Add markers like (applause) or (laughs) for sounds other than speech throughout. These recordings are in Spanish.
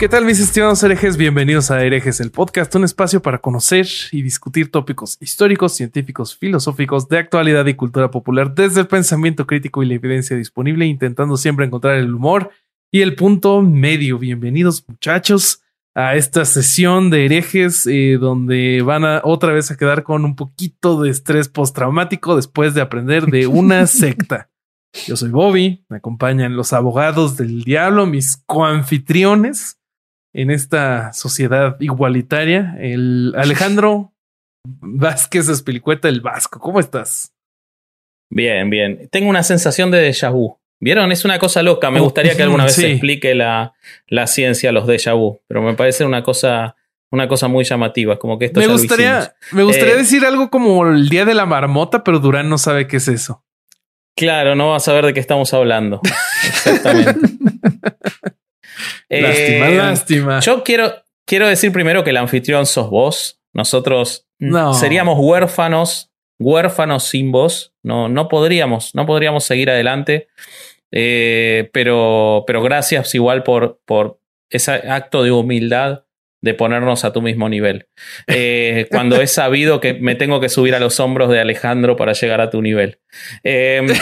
¿Qué tal mis estimados herejes? Bienvenidos a Herejes, el podcast, un espacio para conocer y discutir tópicos históricos, científicos, filosóficos, de actualidad y cultura popular desde el pensamiento crítico y la evidencia disponible, intentando siempre encontrar el humor y el punto medio. Bienvenidos muchachos a esta sesión de herejes eh, donde van a otra vez a quedar con un poquito de estrés postraumático después de aprender de una (laughs) secta. Yo soy Bobby, me acompañan los abogados del diablo, mis coanfitriones en esta sociedad igualitaria. El Alejandro Vázquez Espilicueta, el Vasco. ¿Cómo estás? Bien, bien. Tengo una sensación de déjà vu. ¿Vieron? Es una cosa loca. Me gustaría que alguna vez (laughs) Sí. se explique la, la ciencia, los déjà vu. Pero me parece una cosa, una cosa muy llamativa. Como que esto Me gustaría, me gustaría Eh, decir algo como el día de la marmota, pero Durán no sabe qué es eso. Claro, no vas a ver de qué estamos hablando. (laughs) Exactamente. (laughs) lástima, Eh, lástima. Yo quiero, quiero decir primero que el anfitrión sos vos. Nosotros No. seríamos huérfanos, huérfanos sin vos. No, no podríamos, no podríamos seguir adelante. Eh, pero, pero gracias igual por, por ese acto de humildad de ponernos a tu mismo nivel. Eh, (laughs) cuando he sabido que me tengo que subir a los hombros de Alejandro para llegar a tu nivel. Eh, (laughs)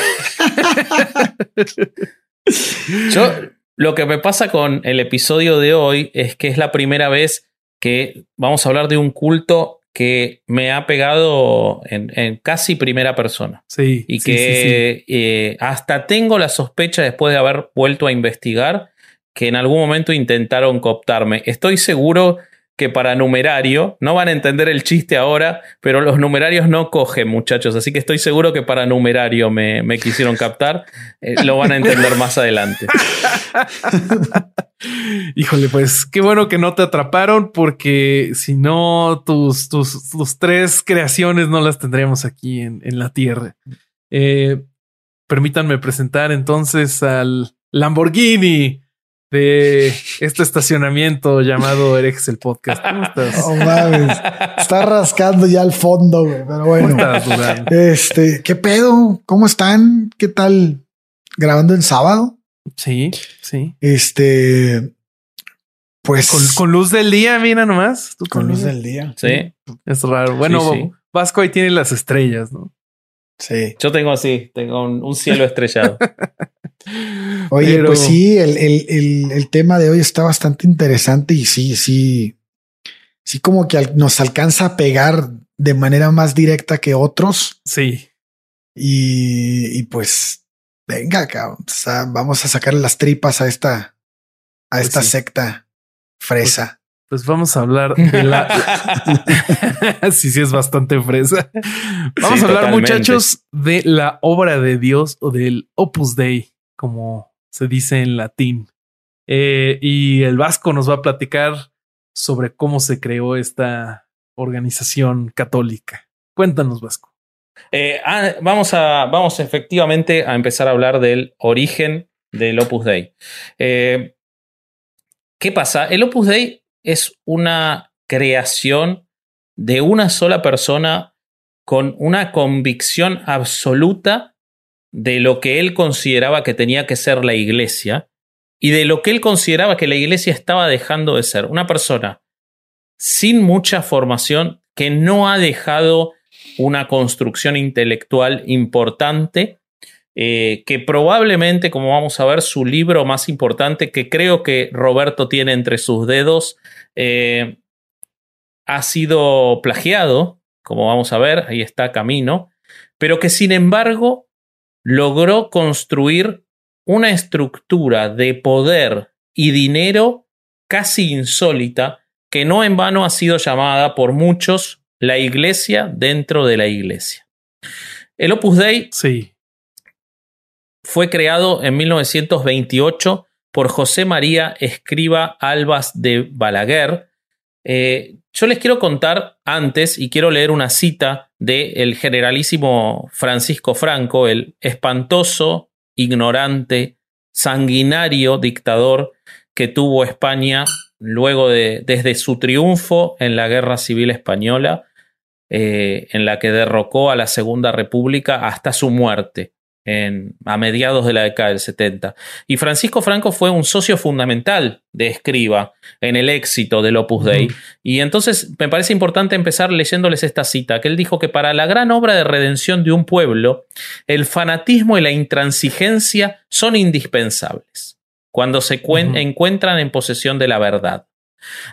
yo, lo que me pasa con el episodio de hoy es que es la primera vez que vamos a hablar de un culto que me ha pegado en, en casi primera persona. Sí. Y sí, que eh, hasta tengo la sospecha después de haber vuelto a investigar que en algún momento intentaron cooptarme. Estoy seguro que para numerario, no van a entender el chiste ahora, pero los numerarios no cogen, muchachos. Así que estoy seguro que para numerario me, me quisieron captar. Eh, lo van a entender más adelante. (laughs) Híjole, pues qué bueno que no te atraparon, porque si no, tus, tus, tus tres creaciones no las tendríamos aquí en, en la tierra. Eh, permítanme presentar entonces al Lamborghini de este estacionamiento llamado Herejes el Podcast. ¿Cómo estás? Oh, mames. Está rascando ya al fondo, güey. Pero ¿Cómo bueno. estás? Este, ¿qué pedo? ¿Cómo están? ¿Qué tal? Grabando en sábado. Sí, sí. Este, pues Con, con luz del día, mira nomás. Tú con luz del día. Sí, Es raro. Bueno, Sí, sí. Vasco ahí tiene las estrellas, ¿no? Sí. yo tengo así, tengo un, un cielo estrellado. (laughs) Oye, Pero- pues sí, el, el, el, el tema de hoy está bastante interesante y sí, sí, sí como que nos alcanza a pegar de manera más directa que otros Sí. y, y pues venga, cabrón, o sea, vamos a sacarle las tripas a esta, a Pues esta sí. secta fresa. Pues vamos a hablar de la. (laughs) sí, sí, es bastante fresa. Vamos Sí, a hablar, totalmente. muchachos, de la obra de Dios o del Opus Dei, como se dice en latín. Eh, y el Vasco nos va a platicar sobre cómo se creó esta organización católica. Cuéntanos, Vasco. Eh, ah, vamos, a, vamos efectivamente a empezar a hablar del origen del Opus Dei. Eh, ¿Qué pasa? El Opus Dei es una creación de una sola persona con una convicción absoluta de lo que él consideraba que tenía que ser la iglesia y de lo que él consideraba que la iglesia estaba dejando de ser. Una persona sin mucha formación que no ha dejado una construcción intelectual importante, eh, que probablemente, como vamos a ver, su libro más importante, que creo que Roberto tiene entre sus dedos, eh, ha sido plagiado, como vamos a ver, ahí está Camino, pero que sin embargo logró construir una estructura de poder y dinero casi insólita, que no en vano ha sido llamada por muchos la iglesia dentro de la iglesia. El Opus Dei Sí. fue creado en 1928 por José María Escriba Albas de Balaguer. Eh, yo les quiero contar antes y quiero leer una cita del generalísimo Francisco Franco, el espantoso, ignorante, sanguinario dictador que tuvo España luego de, desde su triunfo en la Guerra Civil Española, eh, en la que derrocó a la Segunda República hasta su muerte a mediados de la década del 70. Y Francisco Franco fue un socio fundamental de Escriba en el éxito del Opus Dei. Y entonces me parece importante empezar leyéndoles esta cita, que él dijo que para la gran obra de redención de un pueblo, el fanatismo y la intransigencia son indispensables cuando se encuentran en posesión de la verdad.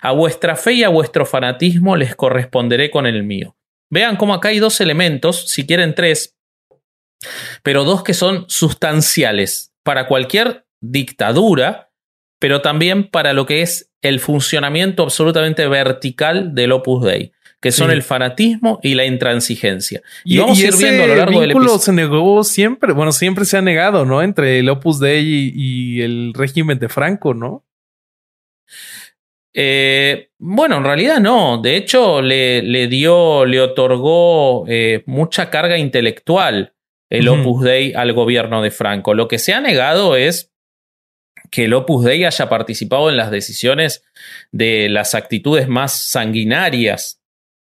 A vuestra fe y a vuestro fanatismo les corresponderé con el mío. Vean cómo acá hay dos elementos, si quieren tres, pero dos que son sustanciales para cualquier dictadura, pero también para lo que es el funcionamiento absolutamente vertical del Opus Dei, que son el fanatismo y la intransigencia. Y, vamos a ir viendo a lo largo del episodio. se negó siempre, bueno, siempre se ha negado, ¿no? Entre el Opus Dei y, el régimen de Franco, ¿no? Eh, bueno, en realidad no. De hecho, le, dio, le otorgó eh, mucha carga intelectual el Opus Dei al gobierno de Franco. Lo que se ha negado es que el Opus Dei haya participado en las decisiones de las actitudes más sanguinarias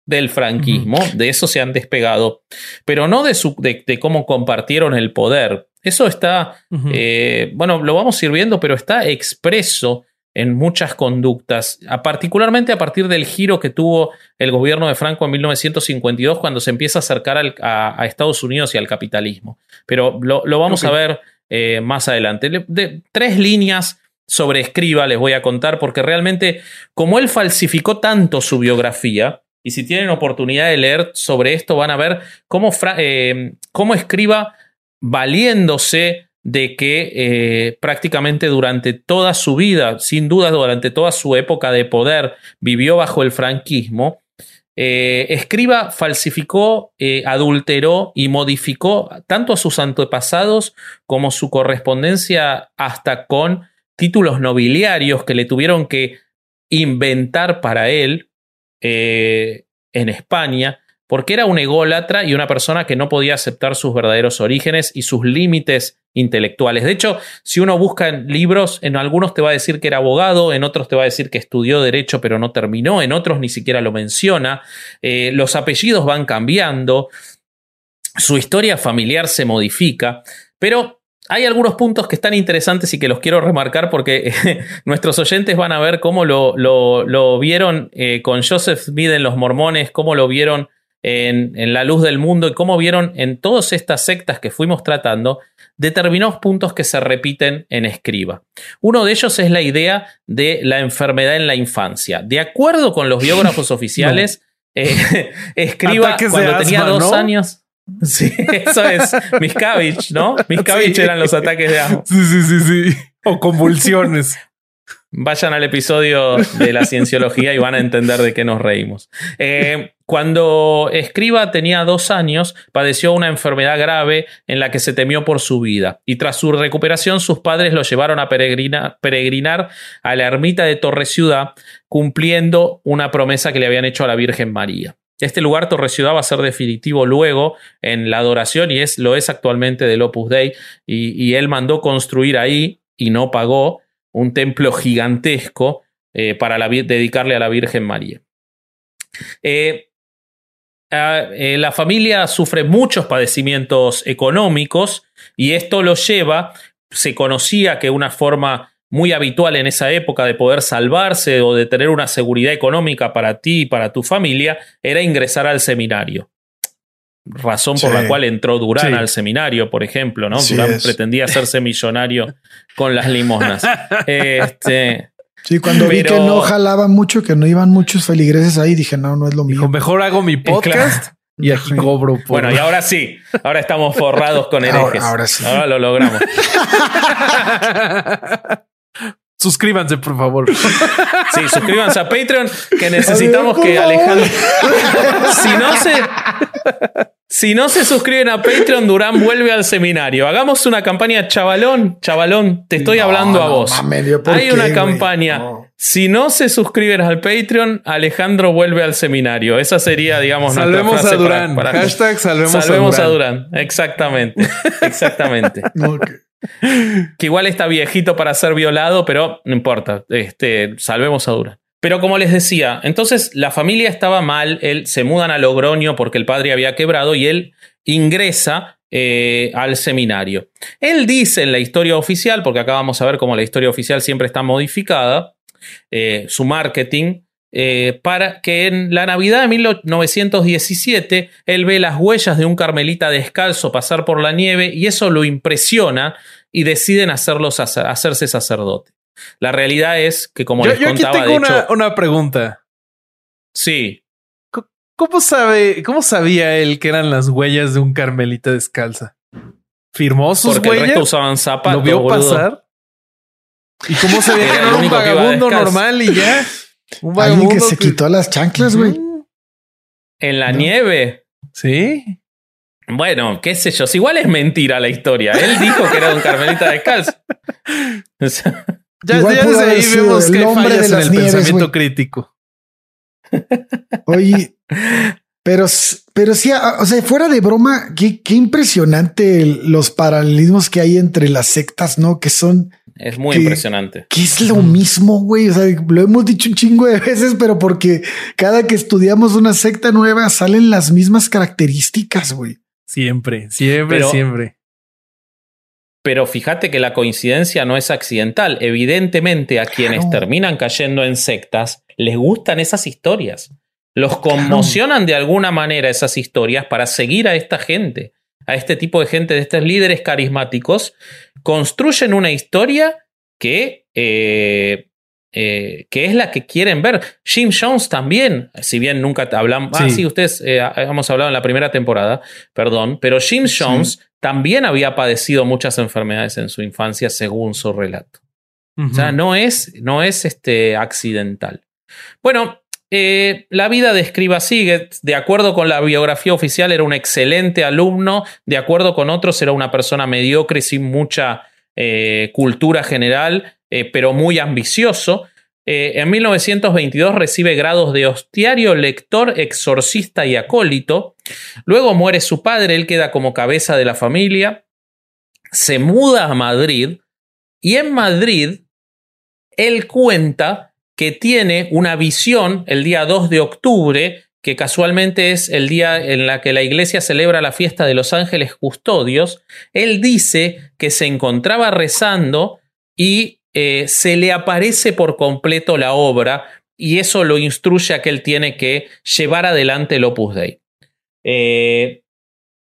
del franquismo, de eso se han despegado, pero no de, su, de, cómo compartieron el poder. Eso está, eh, bueno, lo vamos a ir viendo, pero está expreso en muchas conductas, particularmente a partir del giro que tuvo el gobierno de Franco en 1952 cuando se empieza a acercar a, Estados Unidos y al capitalismo. Pero lo, vamos a ver eh, más adelante. De, tres líneas sobre Escriba les voy a contar porque realmente como él falsificó tanto su biografía, y si tienen oportunidad de leer sobre esto van a ver cómo, eh, cómo Escriba valiéndose de que eh, prácticamente durante toda su vida, sin duda durante toda su época de poder, vivió bajo el franquismo, eh, Escriba falsificó, eh, adulteró y modificó tanto a sus antepasados como su correspondencia hasta con títulos nobiliarios que le tuvieron que inventar para él en España porque era un ególatra y una persona que no podía aceptar sus verdaderos orígenes y sus límites intelectuales. De hecho, si uno busca en libros, en algunos te va a decir que era abogado, en otros te va a decir que estudió derecho pero no terminó, en otros ni siquiera lo menciona, eh, los apellidos van cambiando, su historia familiar se modifica, pero hay algunos puntos que están interesantes y que los quiero remarcar porque (laughs) nuestros oyentes van a ver cómo lo, vieron eh, con Joseph Smith en Los Mormones, cómo lo vieron en, la luz del mundo y cómo vieron en todas estas sectas que fuimos tratando determinados puntos que se repiten en escriba. Uno de ellos es la idea de la enfermedad en la infancia. De acuerdo con los biógrafos (laughs) oficiales, eh, (laughs) escriba cuando tenía dos años. (laughs) Sí, eso es Miscavige, ¿no? Miscavige eran los ataques de asma. Sí, sí, sí, sí. O convulsiones. Vayan al episodio de la cienciología y van a entender de qué nos reímos. Eh, cuando Escriba tenía dos años, padeció una enfermedad grave en la que se temió por su vida, y tras su recuperación sus padres lo llevaron a peregrinar a la ermita de Torre Ciudad, cumpliendo una promesa que le habían hecho a la Virgen María. Este lugar Torre Ciudad va a ser definitivo luego en la adoración y es, lo es actualmente del Opus Dei y él mandó construir ahí y no pagó un templo gigantesco eh, para dedicarle a la Virgen María. Eh, eh, la familia sufre muchos padecimientos económicos y esto lo lleva, se conocía que una forma muy habitual en esa época de poder salvarse o de tener una seguridad económica para ti y para tu familia era ingresar al seminario razón por la cual entró Durán al seminario, por ejemplo, ¿no? Durán pretendía hacerse (laughs) millonario con las limosnas. (laughs) este, sí, cuando vi que no jalaban mucho, que no iban muchos feligreses ahí, dije, no, no es lo mío. mejor hago mi podcast. Y aquí cobro. Bueno, y ahora sí. Ahora estamos forrados con herejes. Ahora, ahora sí. Ahora lo logramos. (laughs) Suscríbanse, por favor. (laughs) Sí, suscríbanse a Patreon, que necesitamos que Alejandro. (laughs) si no se. Si no se suscriben a Patreon, Durán vuelve al seminario. Hagamos una campaña, chavalón. Chavalón, te estoy No, hablando a no vos. mames, ¿yo por Hay qué, una campaña. No. Si no se suscriben al Patreon, Alejandro vuelve al seminario. Esa sería, digamos, nuestra Salvemos frase a Durán. para- Hashtag salvemos, Salvemos a a Durán. Durán. Exactamente. Exactamente. (laughs) No, que- igual está viejito para ser violado, pero no importa, este, salvemos a Durán. Pero como les decía, entonces la familia estaba mal, él se mudan a Logroño porque el padre había quebrado y él ingresa eh, al seminario. Él dice en la historia oficial, porque acá vamos a ver cómo la historia oficial siempre está modificada, eh, su marketing, eh, para que en la Navidad de 1917 él ve las huellas de un carmelita descalzo pasar por la nieve y eso lo impresiona y deciden hacerlo hacerse sacerdote. La realidad es que, como Yo, les yo aquí contaba, tengo de una, hecho, una pregunta. sí, ¿Cómo sabe, cómo sabía él que eran las huellas de un carmelita descalza? ¿Firmó sus porque el huellas? resto usaban zapatos. ¿Lo vio boludo. pasar? ¿Y cómo sabía que Era era el un vagabundo normal y ya? (laughs) Un Alguien que se quitó las chanclas, güey. En la No. nieve. Sí. Bueno, qué sé yo. si Igual es mentira la historia. Él dijo que era un carmelita descalzo. (laughs) O sea, Ya, Igual ya desde ahí vemos el que fallas de en el nieves, pensamiento crítico. Oye, (laughs) pero, pero sí, o sea, fuera de broma, qué, qué impresionante los paralelismos que hay entre las sectas, ¿no? Que son, es muy impresionante. que es lo mismo, güey. O sea, lo hemos dicho un chingo de veces, pero porque cada que estudiamos una secta nueva salen las mismas características, güey. Siempre, siempre, Pero- siempre. Pero fíjate que la coincidencia no es accidental. Evidentemente, a quienes terminan cayendo en sectas les gustan esas historias. Los conmocionan de alguna manera esas historias para seguir a esta gente, a este tipo de gente, de estos líderes carismáticos. Construyen una historia que, eh, eh, que es la que quieren ver. Jim Jones también, si bien nunca hablamos. Ah, Sí. sí, ustedes eh, hemos hablado en la primera temporada, perdón, pero Jim Jones también había padecido muchas enfermedades en su infancia, según su relato. O sea, no es, no es este, accidental. Bueno, eh, la vida de Escriba sigue. De acuerdo con la biografía oficial, era un excelente alumno. De acuerdo con otros, era una persona mediocre, sin mucha eh, cultura general, eh, pero muy ambicioso. En 1922 recibe grados de hostiario, lector, exorcista y acólito. Luego muere su padre, él queda como cabeza de la familia. Se muda a Madrid y en Madrid él cuenta que tiene una visión el día 2 de octubre, que casualmente es el día en la que la iglesia celebra la fiesta de los ángeles custodios. Él dice que se encontraba rezando y eh, se le aparece por completo la obra y eso lo instruye a que él tiene que llevar adelante el Opus Dei. Eh,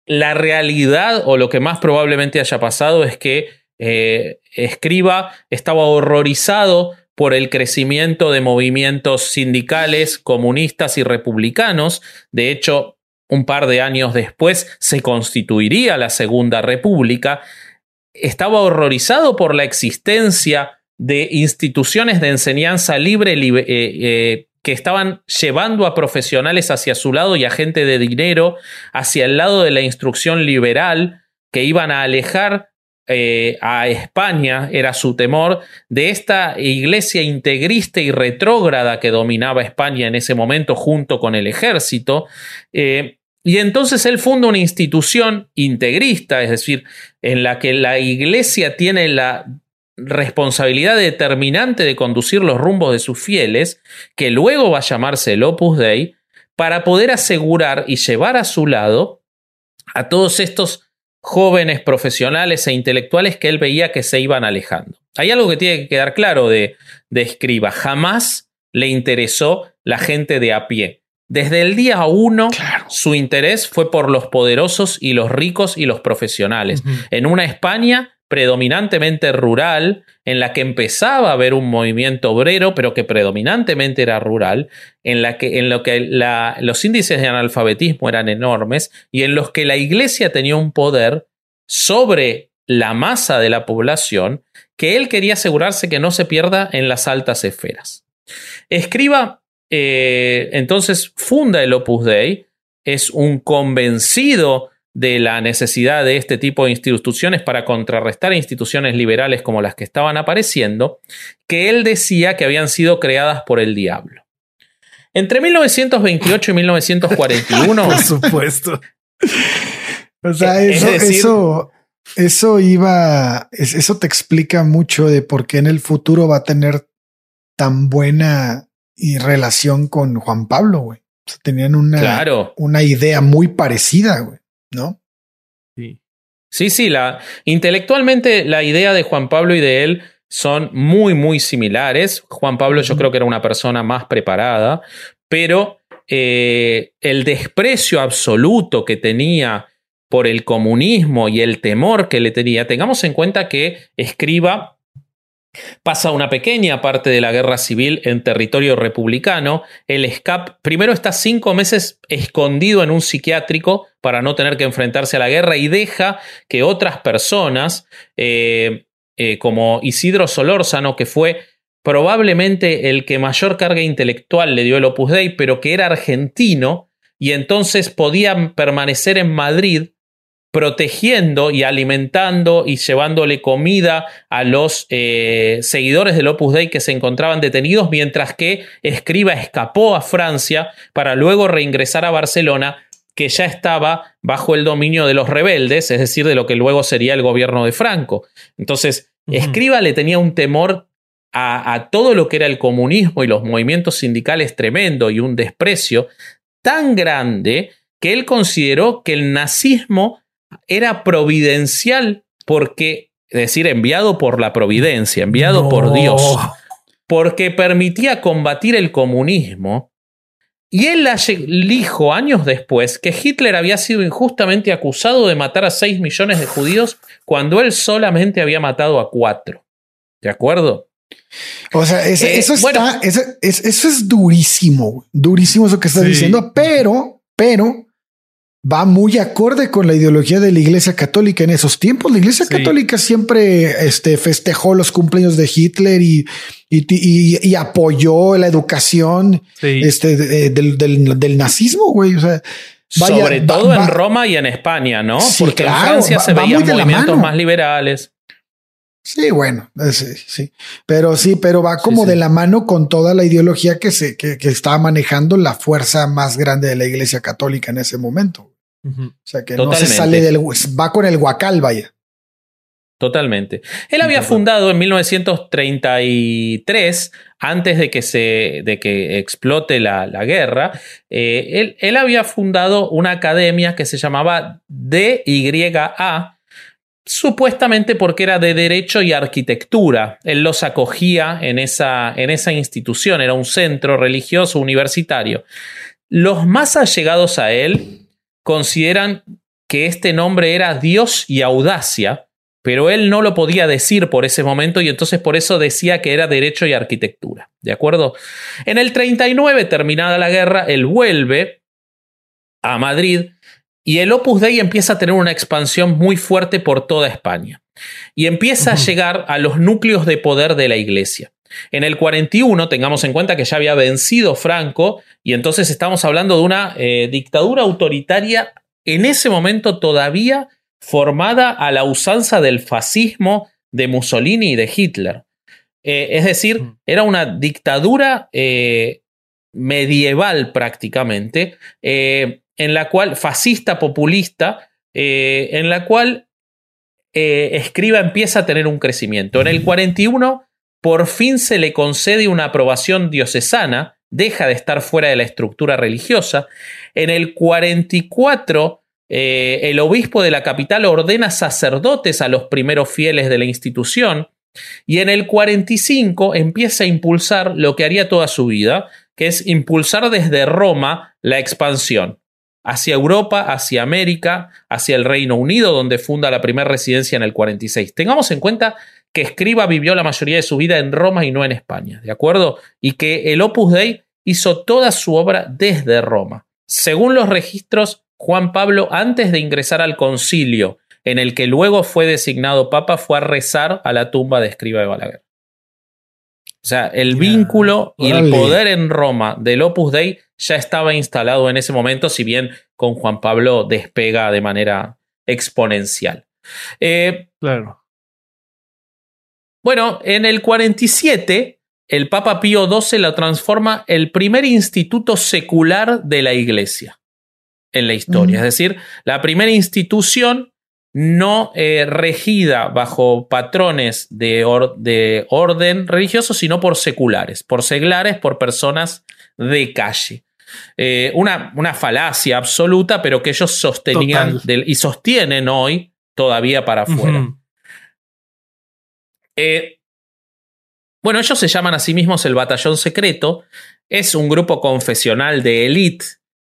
la realidad o lo que más probablemente haya pasado es que eh, Escriba estaba horrorizado por el crecimiento de movimientos sindicales, comunistas y republicanos. De hecho, un par de años después se constituiría la Segunda República. Estaba horrorizado por la existencia de instituciones de enseñanza libre eh, eh, que estaban llevando a profesionales hacia su lado y a gente de dinero hacia el lado de la instrucción liberal que iban a alejar eh, a España, era su temor, de esta iglesia integrista y retrógrada que dominaba España en ese momento junto con el ejército. Eh, y entonces él funda una institución integrista, es decir, en la que la iglesia tiene la responsabilidad determinante de conducir los rumbos de sus fieles, que luego va a llamarse el Opus Dei, para poder asegurar y llevar a su lado a todos estos jóvenes profesionales e intelectuales que él veía que se iban alejando. Hay algo que tiene que quedar claro de, de Escriba. Jamás le interesó la gente de a pie. Desde el día uno, Claro. su interés fue por los poderosos y los ricos y los profesionales. En una España predominantemente rural, en la que empezaba a haber un movimiento obrero, pero que predominantemente era rural, en, la que, en lo que los índices de analfabetismo eran enormes y en los que la iglesia tenía un poder sobre la masa de la población que él quería asegurarse que no se pierda en las altas esferas. Escriba eh, entonces funda el Opus Dei, es un convencido de la necesidad de este tipo de instituciones para contrarrestar instituciones liberales como las que estaban apareciendo, que él decía que habían sido creadas por el diablo. Entre 1928 y 1941. (laughs) Por supuesto. o sea, eso, eso, eso iba, eso te explica mucho de por qué en el futuro va a tener tan buena relación con Juan Pablo, güey. O sea, tenían una, una idea muy parecida, güey, ¿no? Sí. Sí, sí, la, intelectualmente la idea de Juan Pablo y de él son muy, muy similares. Juan Pablo yo creo que era una persona más preparada, pero eh, el desprecio absoluto que tenía por el comunismo y el temor que le tenía, tengamos en cuenta que escriba Pasa una pequeña parte de la guerra civil en territorio republicano. El SCAP primero está cinco meses escondido en un psiquiátrico para no tener que enfrentarse a la guerra y deja que otras personas, eh, eh, como Isidro Solórzano, que fue probablemente el que mayor carga intelectual le dio el Opus Dei, pero que era argentino y entonces podía permanecer en Madrid protegiendo y alimentando y llevándole comida a los eh, seguidores del Opus Dei que se encontraban detenidos, mientras que Escriba escapó a Francia para luego reingresar a Barcelona, que ya estaba bajo el dominio de los rebeldes, es decir, de lo que luego sería el gobierno de Franco. Entonces, Escriba le tenía un temor a, a todo lo que era el comunismo y los movimientos sindicales tremendo y un desprecio tan grande que él consideró que el nazismo era providencial porque, es decir, enviado por la providencia, enviado por Dios, porque permitía combatir el comunismo. Y él dijo años después que Hitler había sido injustamente acusado de matar a 6 millones de judíos cuando él solamente había matado a 4. ¿De acuerdo? O sea, eso, eh, está, eso, es durísimo, durísimo eso que estás diciendo, pero, pero va muy acorde con la ideología de la Iglesia Católica en esos tiempos. La Iglesia Católica siempre este, festejó los cumpleaños de Hitler y, y, apoyó la educación este, del, del, nazismo, güey. O sea, Sobre todo en Roma y en España, ¿no? Porque en Francia se veían movimientos más liberales. Sí, bueno, sí, sí, pero sí, pero va como de la mano con toda la ideología que se que, que estaba manejando la fuerza más grande de la Iglesia Católica en ese momento. O sea que no se sale del. Va con el guacal, vaya. Totalmente. Él había fundado en 1933, antes de que, se, de que explote la, guerra, eh, él, él, había fundado una academia que se llamaba DYA, supuestamente porque era de derecho y arquitectura. Él los acogía en esa, en esa institución, era un centro religioso universitario. Los más allegados a él consideran que este nombre era Dios y audacia, pero él no lo podía decir por ese momento y entonces por eso decía que era derecho y arquitectura. ¿De acuerdo? En el 39, terminada la guerra, él vuelve a Madrid y el Opus Dei empieza a tener una expansión muy fuerte por toda España y empieza a llegar a los núcleos de poder de la iglesia. En el 41, tengamos en cuenta que ya había vencido Franco y entonces estamos hablando de una eh, dictadura autoritaria en ese momento todavía formada a la usanza del fascismo de Mussolini y de Hitler. Eh, es decir, mm. era una dictadura eh, medieval prácticamente, en la cual, fascista, populista, en la cual Escriba empieza a tener un crecimiento. En el 41 por fin se le concede una aprobación diocesana, deja de estar fuera de la estructura religiosa. En el 44, eh, el obispo de la capital ordena sacerdotes a los primeros fieles de la institución. Y en el 45 empieza a impulsar lo que haría toda su vida, que es impulsar desde Roma la expansión hacia Europa, hacia América, hacia el Reino Unido, donde funda la primera residencia en el 46. Tengamos en cuenta que Escriba vivió la mayoría de su vida en Roma y no en España, ¿de acuerdo? Y que el Opus Dei hizo toda su obra desde Roma. Según los registros, Juan Pablo, antes de ingresar al concilio en el que luego fue designado papa, fue a rezar a la tumba de Escriba de Balaguer. O sea, el vínculo y el poder en Roma del Opus Dei ya estaba instalado en ese momento, si bien con Juan Pablo despega de manera exponencial. Eh, claro. Bueno, en el 47, el Papa Pío XII lo transforma el primer instituto secular de la Iglesia en la historia. Es decir, la primera institución no eh, regida bajo patrones de, de, orden religioso, sino por seculares, por seglares, por personas de calle. Eh, una, una, falacia absoluta, pero que ellos sostenían y sostienen hoy todavía para afuera. Eh, bueno, ellos se llaman a sí mismos el Batallón Secreto. Es un grupo confesional de élite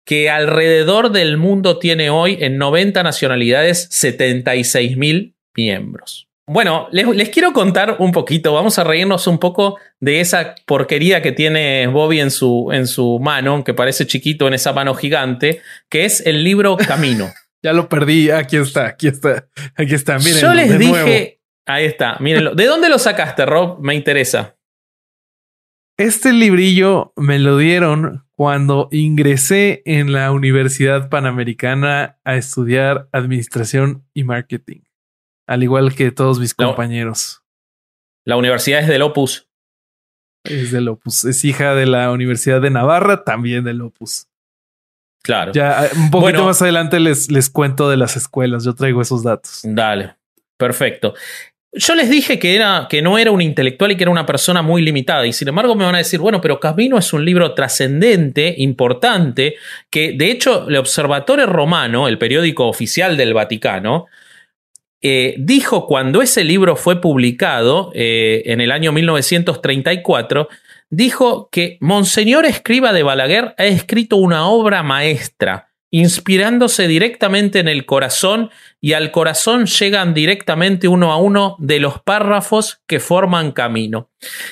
que alrededor del mundo tiene hoy en 90 nacionalidades 76 mil miembros. Bueno, les, quiero contar un poquito, vamos a reírnos un poco de esa porquería que tiene Bobby en su, en su mano, que parece chiquito en esa mano gigante, que es el libro Camino. (laughs) ya lo perdí, aquí está, aquí está, aquí está, miren. Yo les dije, ahí está, mírenlo. ¿De dónde lo sacaste, Rob? Me interesa. Este librillo me lo dieron cuando ingresé en la Universidad Panamericana a estudiar administración y marketing, al igual que todos mis compañeros. La universidad es del Opus. Es del Opus. Es hija de la Universidad de Navarra, también del Opus. Claro. Ya eh, un poquito más adelante les, les cuento de las escuelas. Yo traigo esos datos. Dale. Perfecto. Yo les dije que, era, que no era un intelectual y que era una persona muy limitada. Y sin embargo me van a decir, bueno, pero Camino es un libro trascendente, importante, que de hecho el Observatorio Romano, el periódico oficial del Vaticano, eh, dijo cuando ese libro fue publicado eh, en el año 1934, dijo que Monseñor Escriba de Balaguer ha escrito una obra maestra inspirándose directamente en el corazón y al corazón llegan directamente uno a uno de los párrafos que forman Camino.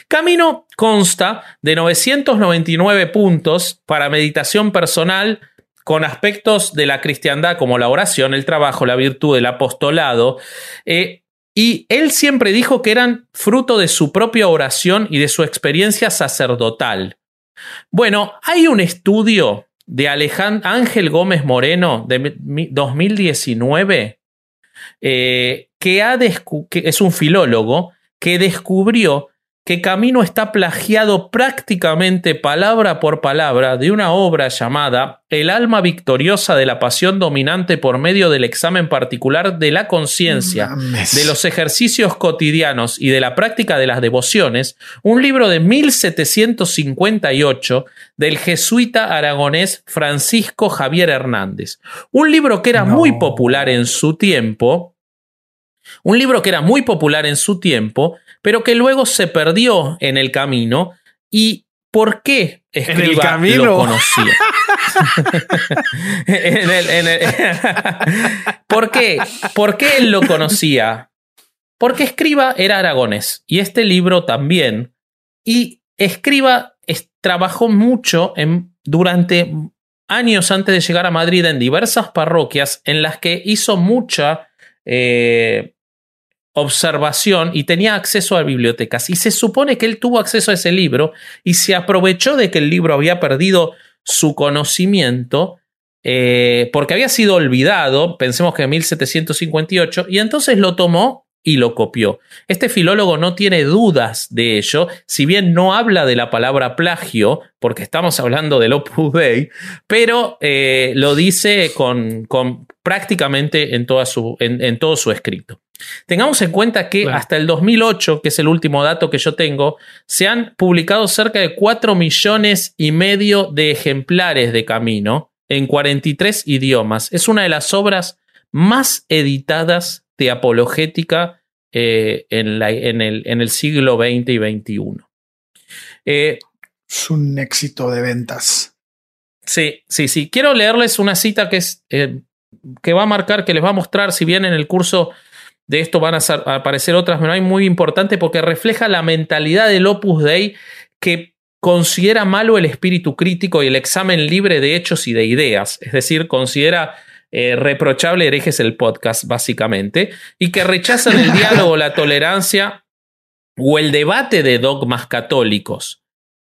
Camino consta de 999 puntos para meditación personal con aspectos de la cristiandad como la oración, el trabajo, la virtud, el apostolado. Eh, y él siempre dijo que eran fruto de su propia oración y de su experiencia sacerdotal. Bueno, hay un estudio de Ángel Gómez Moreno de 2019, eh, que, ha que es un filólogo que descubrió que Camino está plagiado prácticamente palabra por palabra de una obra llamada El alma victoriosa de la pasión dominante por medio del examen particular de la conciencia, de los ejercicios cotidianos y de la práctica de las devociones, un libro de 1758 del jesuita aragonés Francisco Javier Hernández. Un libro que era muy popular en su tiempo, un libro que era muy popular en su tiempo, pero que luego se perdió en el camino. ¿Y por qué Escriba lo conocía? (laughs) (laughs) ¿Por qué? ¿Por qué él lo conocía? Porque Escriba era aragonés y este libro también. Y Escriba trabajó mucho en, durante años antes de llegar a Madrid en diversas parroquias en las que hizo mucha eh, observación y tenía acceso a bibliotecas. Y se supone que él tuvo acceso a ese libro y se aprovechó de que el libro había perdido su conocimiento eh, porque había sido olvidado, pensemos que en 1758, y entonces lo tomó y lo copió. Este filólogo no tiene dudas de ello, si bien no habla de la palabra plagio, porque estamos hablando del Opus Dei, pero eh, lo dice con, con prácticamente en, toda su, en todo su escrito. Tengamos en cuenta que hasta el 2008, que es el último dato que yo tengo, se han publicado cerca de 4 millones y medio de ejemplares de Camino en 43 idiomas. Es una de las obras más editadas de apologética eh, en, el, siglo XX y XXI. Eh, es un éxito de ventas. Sí, sí, sí. Quiero leerles una cita que es eh, que va a marcar, que les va a mostrar, si bien en el curso de esto van a, aparecer otras, pero hay muy importante porque refleja la mentalidad del Opus Dei que considera malo el espíritu crítico y el examen libre de hechos y de ideas. Es decir, considera eh, reprochable herejes el podcast, básicamente, y que rechazan el diálogo, la tolerancia o el debate de dogmas católicos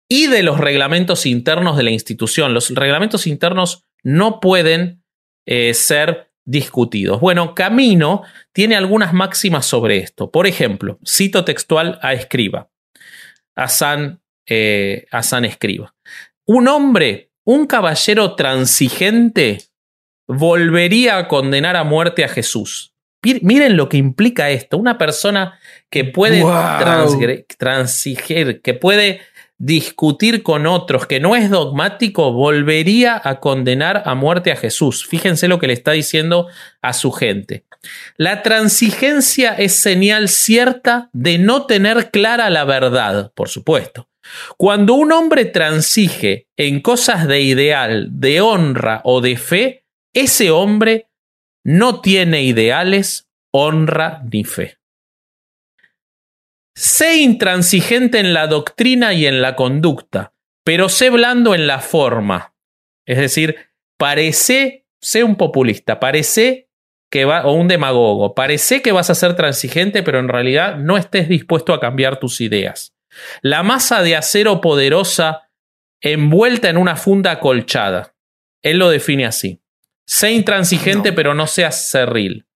y de los reglamentos internos de la institución. Los reglamentos internos no pueden eh, ser discutidos. Bueno, Camino tiene algunas máximas sobre esto. Por ejemplo, cito textual a Escriba, a San, eh, a San Escriba. Un hombre, un caballero transigente, volvería a condenar a muerte a Jesús. Miren lo que implica esto. Una persona que puede transigir, que puede discutir con otros, que no es dogmático, volvería a condenar a muerte a Jesús. Fíjense lo que le está diciendo a su gente. La transigencia es señal cierta de no tener clara la verdad, por supuesto. Cuando un hombre transige en cosas de ideal, de honra o de fe, ese hombre no tiene ideales, honra ni fe. Sé intransigente en la doctrina y en la conducta, pero sé blando en la forma. Es decir, parece, sé un populista, parece que va, o un demagogo, parece que vas a ser transigente, pero en realidad no estés dispuesto a cambiar tus ideas. La masa de acero poderosa envuelta en una funda acolchada. Él lo define así. Sé intransigente, pero no seas cerril.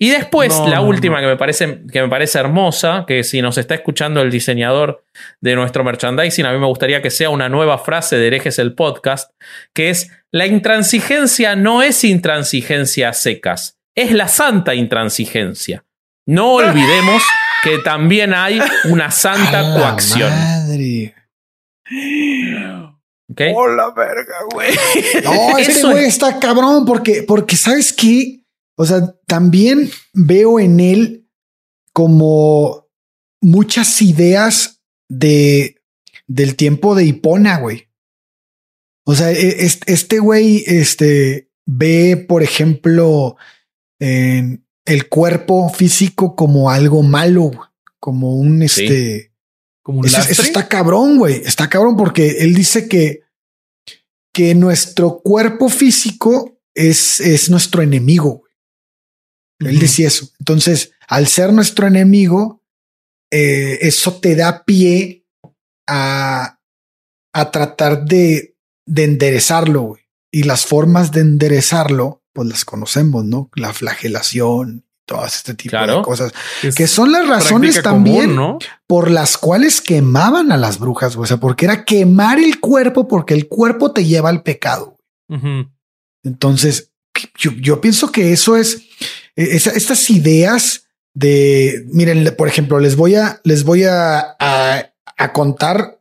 Y después, la última que, me parece, que me parece hermosa, que si nos está escuchando el diseñador de nuestro merchandising, a mí me gustaría que sea una nueva frase de herejes el podcast, que es, la intransigencia no es intransigencia secas, es la santa intransigencia. No (laughs) olvidemos que también hay una santa coacción. Madre. Hola, verga, güey. (laughs) No, ese güey está cabrón porque, porque sabes que o sea, también veo en él como muchas ideas de del tiempo de Hipona, güey. O sea, e, este güey este, ve, por ejemplo, en el cuerpo físico como algo malo, como un este. Como un eso, eso, está cabrón, güey. Está cabrón porque él dice que, que nuestro cuerpo físico es, es nuestro enemigo. Él decía eso. Entonces, al ser nuestro enemigo, eh, eso te da pie a, a tratar de, de enderezarlo. Y las formas de enderezarlo, pues las conocemos, ¿no? La flagelación, todo este tipo de cosas, que son las razones también por las cuales quemaban a las brujas, o sea, porque era quemar el cuerpo, porque el cuerpo te lleva al pecado. Entonces, yo, yo, pienso que eso es e, estas ideas de, miren, por ejemplo, les voy a, les voy a, a, contar,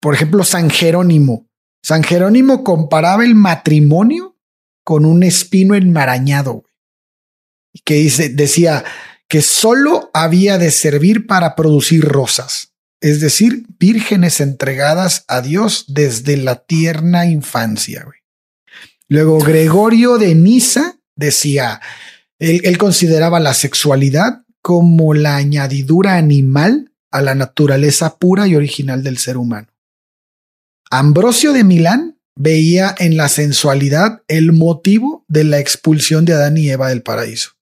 por ejemplo, San Jerónimo. San Jerónimo comparaba el matrimonio con un espino enmarañado, que dice, decía que solo había de servir para producir rosas, es decir, vírgenes entregadas a Dios desde la tierna infancia. Luego Gregorio de Niza decía, él, consideraba la sexualidad como la añadidura animal a la naturaleza pura y original del ser humano. Ambrosio de Milán veía en la sensualidad el motivo de la expulsión de Adán y Eva del paraíso.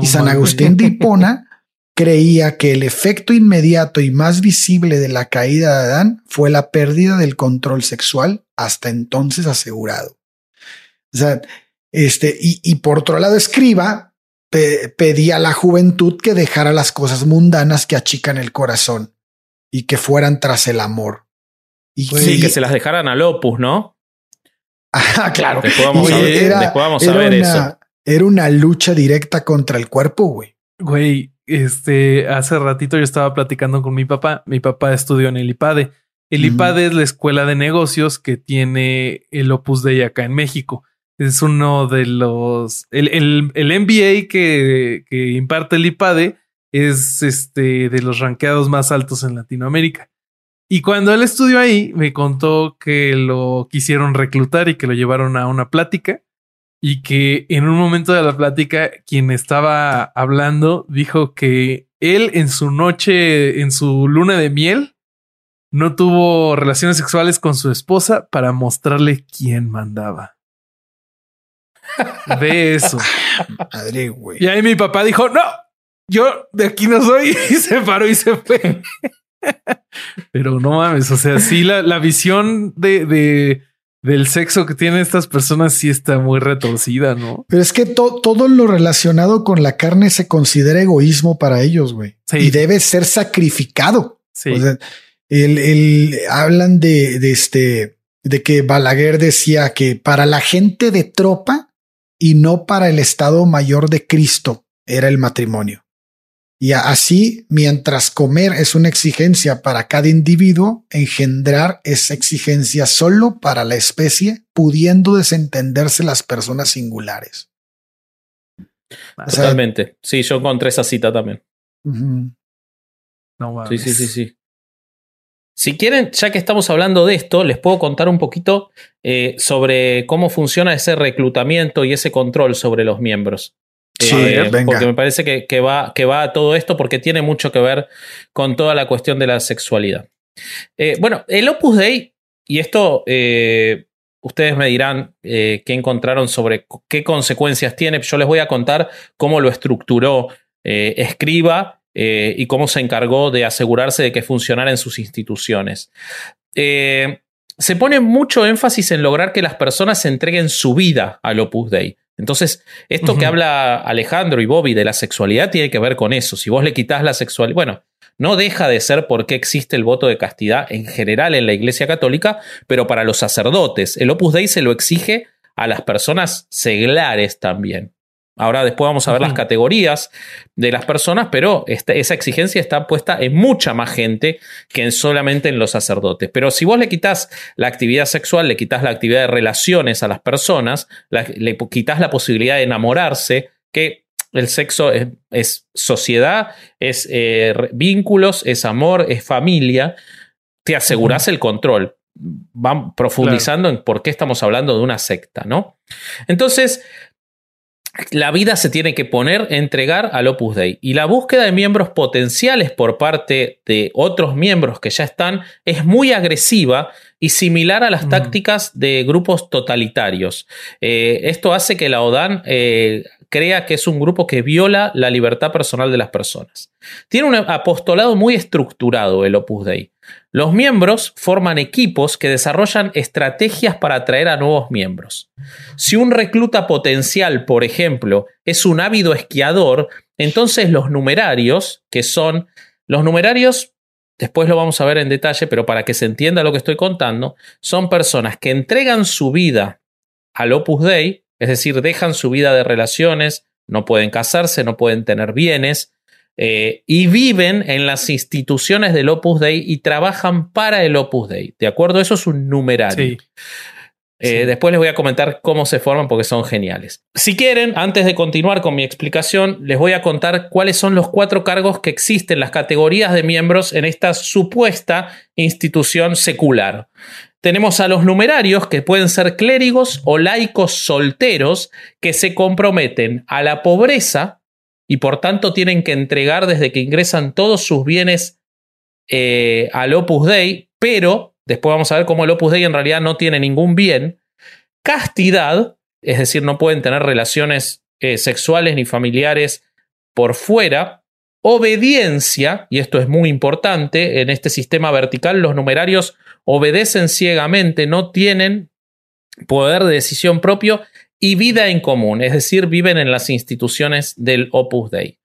Y San Agustín de Hipona (laughs) creía que el efecto inmediato y más visible de la caída de Adán fue la pérdida del control sexual hasta entonces asegurado. O sea, este, y, y por otro lado, escriba pedía a la juventud que dejara las cosas mundanas que achican el corazón y que fueran tras el amor. Y sí, que se las dejaran al opus, ¿no? (laughs) Ah, claro. Después vamos, a ver, era, una, eso. Era una lucha directa contra el cuerpo, güey. Güey, este, hace ratito yo estaba platicando con mi papá. Mi papá estudió en el IPADE. El IPADE es la escuela de negocios que tiene el Opus Dei acá en México es uno de los. El, el, el MBA que, que, imparte el IPADE es este de los ranqueados más altos en Latinoamérica. Y cuando él estudió ahí, me contó que lo quisieron reclutar y que lo llevaron a una plática. Y que en un momento de la plática, quien estaba hablando dijo que él en su noche, en su luna de miel, no tuvo relaciones sexuales con su esposa para mostrarle quién mandaba. Ve eso. (laughs) Madre, güey. Y ahí mi papá dijo, no, yo de aquí no soy (laughs) y se paró y se fue. (laughs) Pero no mames, o sea, sí, la, la visión de, de, del sexo que tienen estas personas sí está muy retorcida, ¿no? Pero es que todo lo relacionado con la carne se considera egoísmo para ellos, güey. Y debe ser sacrificado. Sí. O sea, el, el, hablan de, de este, de que Balaguer decía que para la gente de tropa y no para el Estado Mayor de Cristo era el matrimonio. Y así, mientras comer es una exigencia para cada individuo, engendrar es exigencia solo para la especie, pudiendo desentenderse las personas singulares. Totalmente. sí, yo encontré esa cita también. no, sí, sí, sí, sí. Si quieren, ya que estamos hablando de esto, les puedo contar un poquito eh, sobre cómo funciona ese reclutamiento y ese control sobre los miembros. Sí, eh, porque me parece que, va, que va a todo esto porque tiene mucho que ver con toda la cuestión de la sexualidad. Eh, bueno, el Opus Dei, y esto eh, ustedes me dirán qué encontraron sobre qué consecuencias tiene. Yo les voy a contar cómo lo estructuró Escriba y cómo se encargó de asegurarse de que funcionara en sus instituciones. se pone mucho énfasis en lograr que las personas se entreguen su vida al Opus Dei. Entonces, esto que habla Alejandro y Bobby de la sexualidad tiene que ver con eso. Si vos le quitas la sexualidad, bueno, no deja de ser porque existe el voto de castidad en general en la Iglesia Católica, pero para los sacerdotes, el Opus Dei se lo exige a las personas seglares también. Ahora después vamos a ver las categorías de las personas, pero esa exigencia está puesta en mucha más gente que en solamente en los sacerdotes. Pero si vos le quitas la actividad sexual, le quitas la actividad de relaciones a las personas, le quitas la posibilidad de enamorarse, que el sexo es, sociedad, es eh, vínculos, es amor, es familia, te aseguras el control. Van profundizando en por qué estamos hablando de una secta, ¿no? Entonces, la vida se tiene que poner, entregar al Opus Dei. Y la búsqueda de miembros potenciales por parte de otros miembros que ya están es muy agresiva y similar a las mm. tácticas de grupos totalitarios. Eh, esto hace que la ODAN eh, crea que es un grupo que viola la libertad personal de las personas. Tiene un apostolado muy estructurado el Opus Dei. Los miembros forman equipos que desarrollan estrategias para atraer a nuevos miembros. Si un recluta potencial, por ejemplo, es un ávido esquiador, entonces los numerarios, que son los numerarios, después lo vamos a ver en detalle, pero para que se entienda lo que estoy contando, son personas que entregan su vida al Opus Dei, es decir, dejan su vida de relaciones, no pueden casarse, no pueden tener bienes, eh, y viven en las instituciones del Opus Dei y trabajan para el Opus Dei. ¿De acuerdo? Eso es un numerario. Eh, después les voy a comentar cómo se forman porque son geniales. Si quieren, antes de continuar con mi explicación, les voy a contar cuáles son los cuatro cargos que existen, las categorías de miembros en esta supuesta institución secular. Tenemos a los numerarios, que pueden ser clérigos o laicos solteros, que se comprometen a la pobreza, y por tanto tienen que entregar desde que ingresan todos sus bienes eh, al Opus Dei, pero después vamos a ver cómo el Opus Dei en realidad no tiene ningún bien. Castidad, es decir, no pueden tener relaciones eh, sexuales ni familiares por fuera. Obediencia, y esto es muy importante, en este sistema vertical los numerarios obedecen ciegamente, no tienen poder de decisión propio y vida en común, es decir, viven en las instituciones del Opus Dei.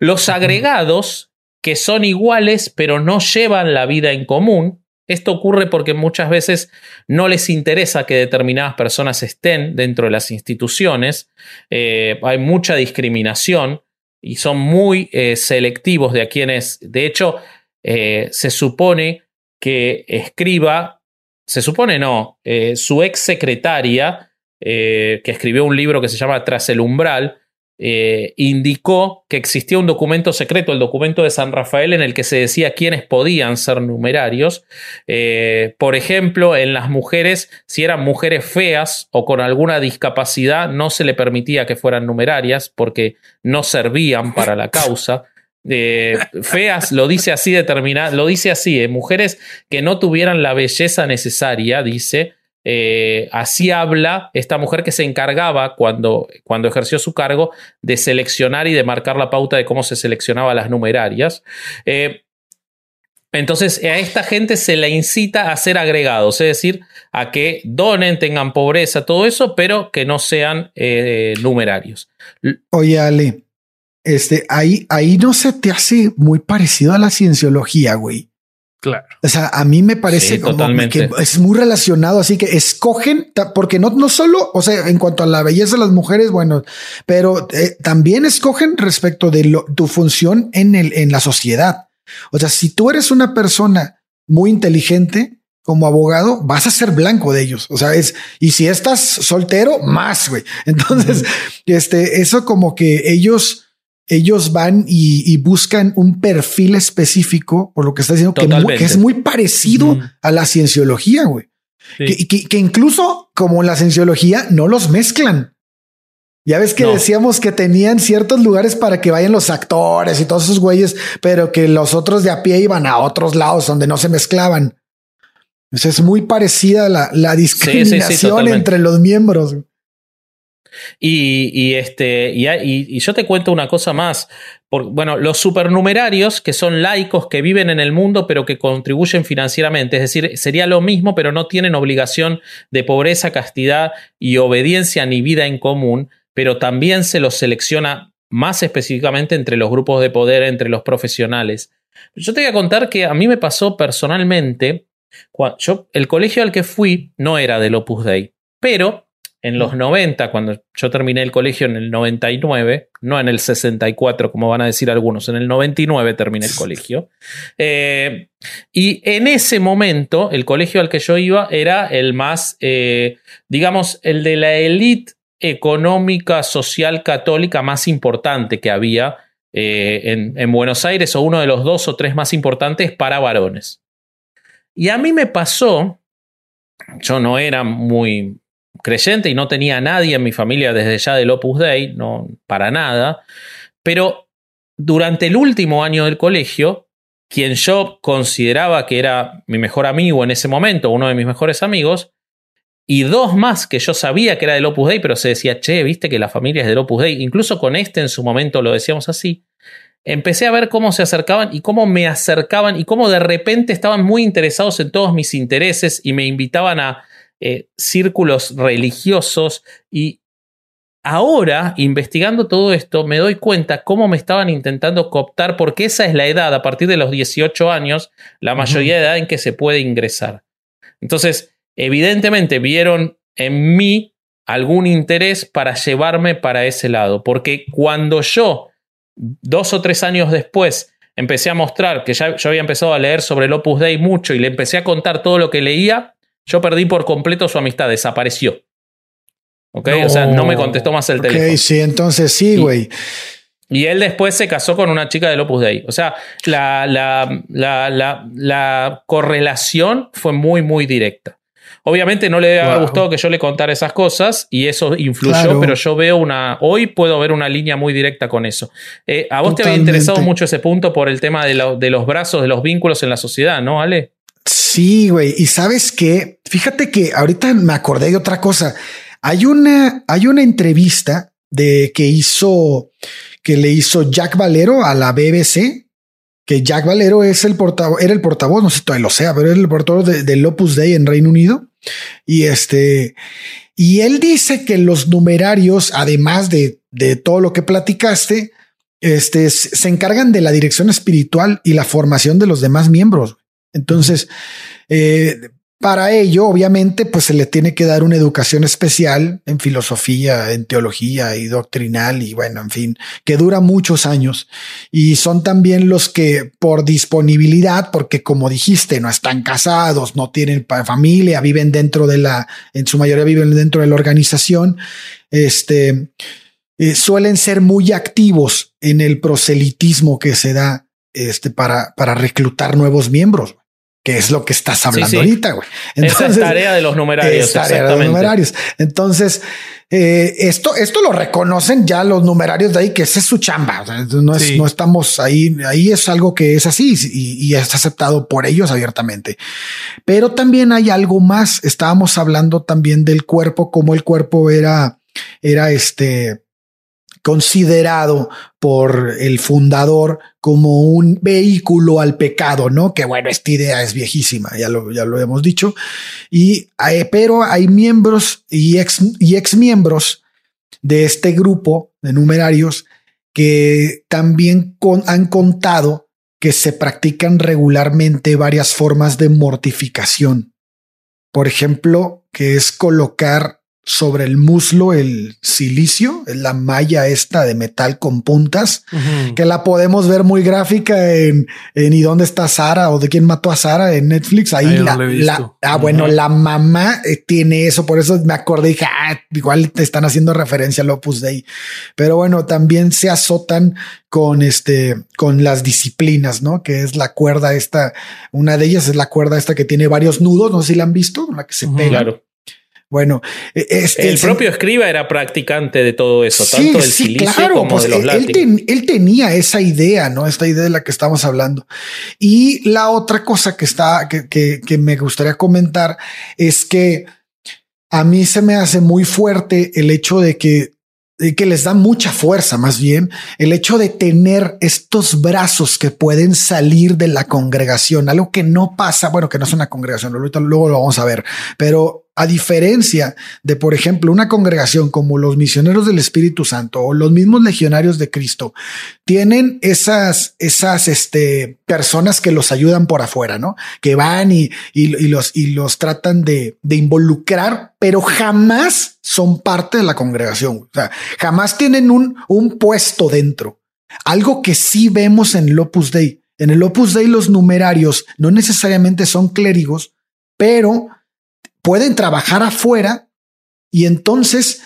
Los agregados, que son iguales pero no llevan la vida en común, esto ocurre porque muchas veces no les interesa que determinadas personas estén dentro de las instituciones, eh, hay mucha discriminación y son muy eh, selectivos de a quienes, de hecho, eh, se supone que escriba, se supone no, su ex secretaria eh, que escribió un libro que se llama Tras el umbral, eh, indicó que existía un documento secreto, el documento de San Rafael, en el que se decía quiénes podían ser numerarios. Eh, por ejemplo, en las mujeres, si eran mujeres feas o con alguna discapacidad, no se le permitía que fueran numerarias porque no servían para la causa. feas, lo dice así determinado, lo dice así, mujeres que no tuvieran la belleza necesaria, dice, eh, así habla esta mujer que se encargaba cuando, cuando ejerció su cargo de seleccionar y de marcar la pauta de cómo se seleccionaban las numerarias. Eh, entonces a esta gente se le incita a ser agregados, es decir, a que donen, tengan pobreza, todo eso, pero que no sean eh, numerarios. Oye, Ale, este, ahí, ahí no se te hace muy parecido a la cienciología, güey. Claro. O sea, a mí me parece como que es muy relacionado, así que escogen, porque no, no solo, o sea, en cuanto a la belleza de las mujeres, bueno, pero eh, también escogen respecto de tu función en, el, en la sociedad. O sea, si tú eres una persona muy inteligente como abogado, vas a ser blanco de ellos. O sea, es, y si estás soltero, más, güey. (laughs) Entonces, este, eso como que ellos, ellos van y, buscan un perfil específico, por lo que está diciendo, que, es muy parecido a la cienciología, güey. que, incluso como la cienciología no los mezclan. Ya ves que decíamos que tenían ciertos lugares para que vayan los actores y todos esos güeyes, pero que los otros de a pie iban a otros lados donde no se mezclaban. es muy parecida la, la discriminación entre los miembros. Y, este, y, yo te cuento una cosa más. bueno, los supernumerarios, que son laicos que viven en el mundo, pero que contribuyen financieramente, es decir, sería lo mismo, pero no tienen obligación de pobreza, castidad y obediencia ni vida en común pero también se los selecciona más específicamente entre los grupos de poder, entre los profesionales. Yo te voy a contar que a mí me pasó personalmente, el colegio al que fui no era del Opus Dei, pero en los 90, cuando yo terminé el colegio en el 99, no en el 64, como van a decir algunos, en el 99 terminé el colegio. Eh, y en ese momento, el colegio al que yo iba era el más, eh, digamos, el de la élite económica, social, católica más importante que había eh, en, Buenos Aires, o uno de los dos o tres más importantes para varones. Y a mí me pasó, yo no era muy creyente y no tenía nadie en mi familia desde ya del Opus Dei, no para nada, pero durante el último año del colegio, quien yo consideraba que era mi mejor amigo en ese momento, uno de mis mejores amigos, y dos más que yo sabía que era del Opus Dei, pero se decía, che, viste que la familia es del Opus Dei. Incluso con este en su momento lo decíamos así. Empecé a ver cómo se acercaban y cómo me acercaban y cómo de repente estaban muy interesados en todos mis intereses y me invitaban a eh, círculos religiosos. Y ahora, investigando todo esto, me doy cuenta cómo me estaban intentando cooptar, porque esa es la edad, a partir de los 18 años, la mayoría de edad en que se puede ingresar. Entonces, evidentemente vieron en mí algún interés para llevarme para ese lado, porque cuando yo, dos o tres años después, empecé a mostrar que ya yo había empezado a leer sobre el Opus Dei mucho y le empecé a contar todo lo que leía, yo perdí por completo su amistad, desapareció. ¿Ok? o sea, no me contestó más el teléfono. Sí, entonces sí, güey. Y, él después se casó con una chica del Opus Dei. O sea, la, la, la, la correlación fue muy, muy directa. Obviamente no le debe haber gustado que yo le contara esas cosas y eso influyó, pero yo veo una, hoy puedo ver una línea muy directa con eso. Eh, a vos te había interesado mucho ese punto por el tema de, de los brazos, de los vínculos en la sociedad, ¿no, Ale? Sí, güey. Y sabes qué? Fíjate que ahorita me acordé de otra cosa. Hay una, hay una entrevista de que hizo, que le hizo Jack Valero a la BBC que Jack Valero es el portavoz, era el portavoz, no sé si todavía lo sea, pero es el portavoz del de Opus Dei en Reino Unido. Y este, y él dice que los numerarios, además de, de todo lo que platicaste, este, se encargan de la dirección espiritual y la formación de los demás miembros. Entonces, eh, para ello, obviamente, pues se le tiene que dar una educación especial en filosofía, en teología y doctrinal y bueno, en fin, que dura muchos años. Y son también los que por disponibilidad, porque como dijiste, no están casados, no tienen familia, viven dentro de la, en su mayoría viven dentro de la organización, este, eh, suelen ser muy activos en el proselitismo que se da este, para, para reclutar nuevos miembros. que es lo que estás hablando ahorita, güey. Entonces, Esa es tarea de los numerarios. tarea de los numerarios. Entonces, eh, esto, esto lo reconocen ya los numerarios de ahí, que esa es su chamba. no, es, no estamos ahí, ahí es algo que es así y, y es aceptado por ellos abiertamente. Pero también hay algo más. Estábamos hablando también del cuerpo, como el cuerpo era, era este, considerado por el fundador como un vehículo al pecado, ¿no? Que bueno, esta idea es viejísima, ya lo, ya lo hemos dicho. Y, eh, pero hay miembros y ex, y ex miembros de este grupo de numerarios que también han contado que se practican regularmente varias formas de mortificación. Por ejemplo, que es colocar sobre el muslo el silicio, la malla esta de metal con puntas, que la podemos ver muy gráfica en, en ¿Y dónde está Sara? o de quién mató a Sara en Netflix. Ahí la, ah, bueno, la mamá eh, tiene eso, por eso me acordé y dije, ah, igual te están haciendo referencia al Opus Dei. Pero bueno, también se azotan con este, con las disciplinas, ¿no? Que es la cuerda esta, una de ellas es la cuerda esta que tiene varios nudos, no sé si la han visto, la que se pega. Claro. Bueno, e-, es, el, propio escriba era practicante de todo eso, tanto del silicio como pues, de los él, él, tenía esa idea, ¿no? Esta idea de la que estamos hablando. Y la otra cosa que está, que, que, que me gustaría comentar es que a mí se me hace muy fuerte el hecho de que que les da mucha fuerza, más bien el hecho de tener estos brazos que pueden salir de la congregación, algo que no pasa, bueno, que no es una congregación, luego lo vamos a ver, pero a diferencia de, por ejemplo, una congregación como los misioneros del Espíritu Santo o los mismos legionarios de Cristo, tienen esas, esas este, personas que los ayudan por afuera, ¿no? Que van y, y, los, y los tratan de, de involucrar, pero jamás son parte de la congregación. O sea, jamás tienen un, un puesto dentro. Algo que sí vemos en el Opus Dei. En el Opus Dei los numerarios no necesariamente son clérigos, pero pueden trabajar afuera y entonces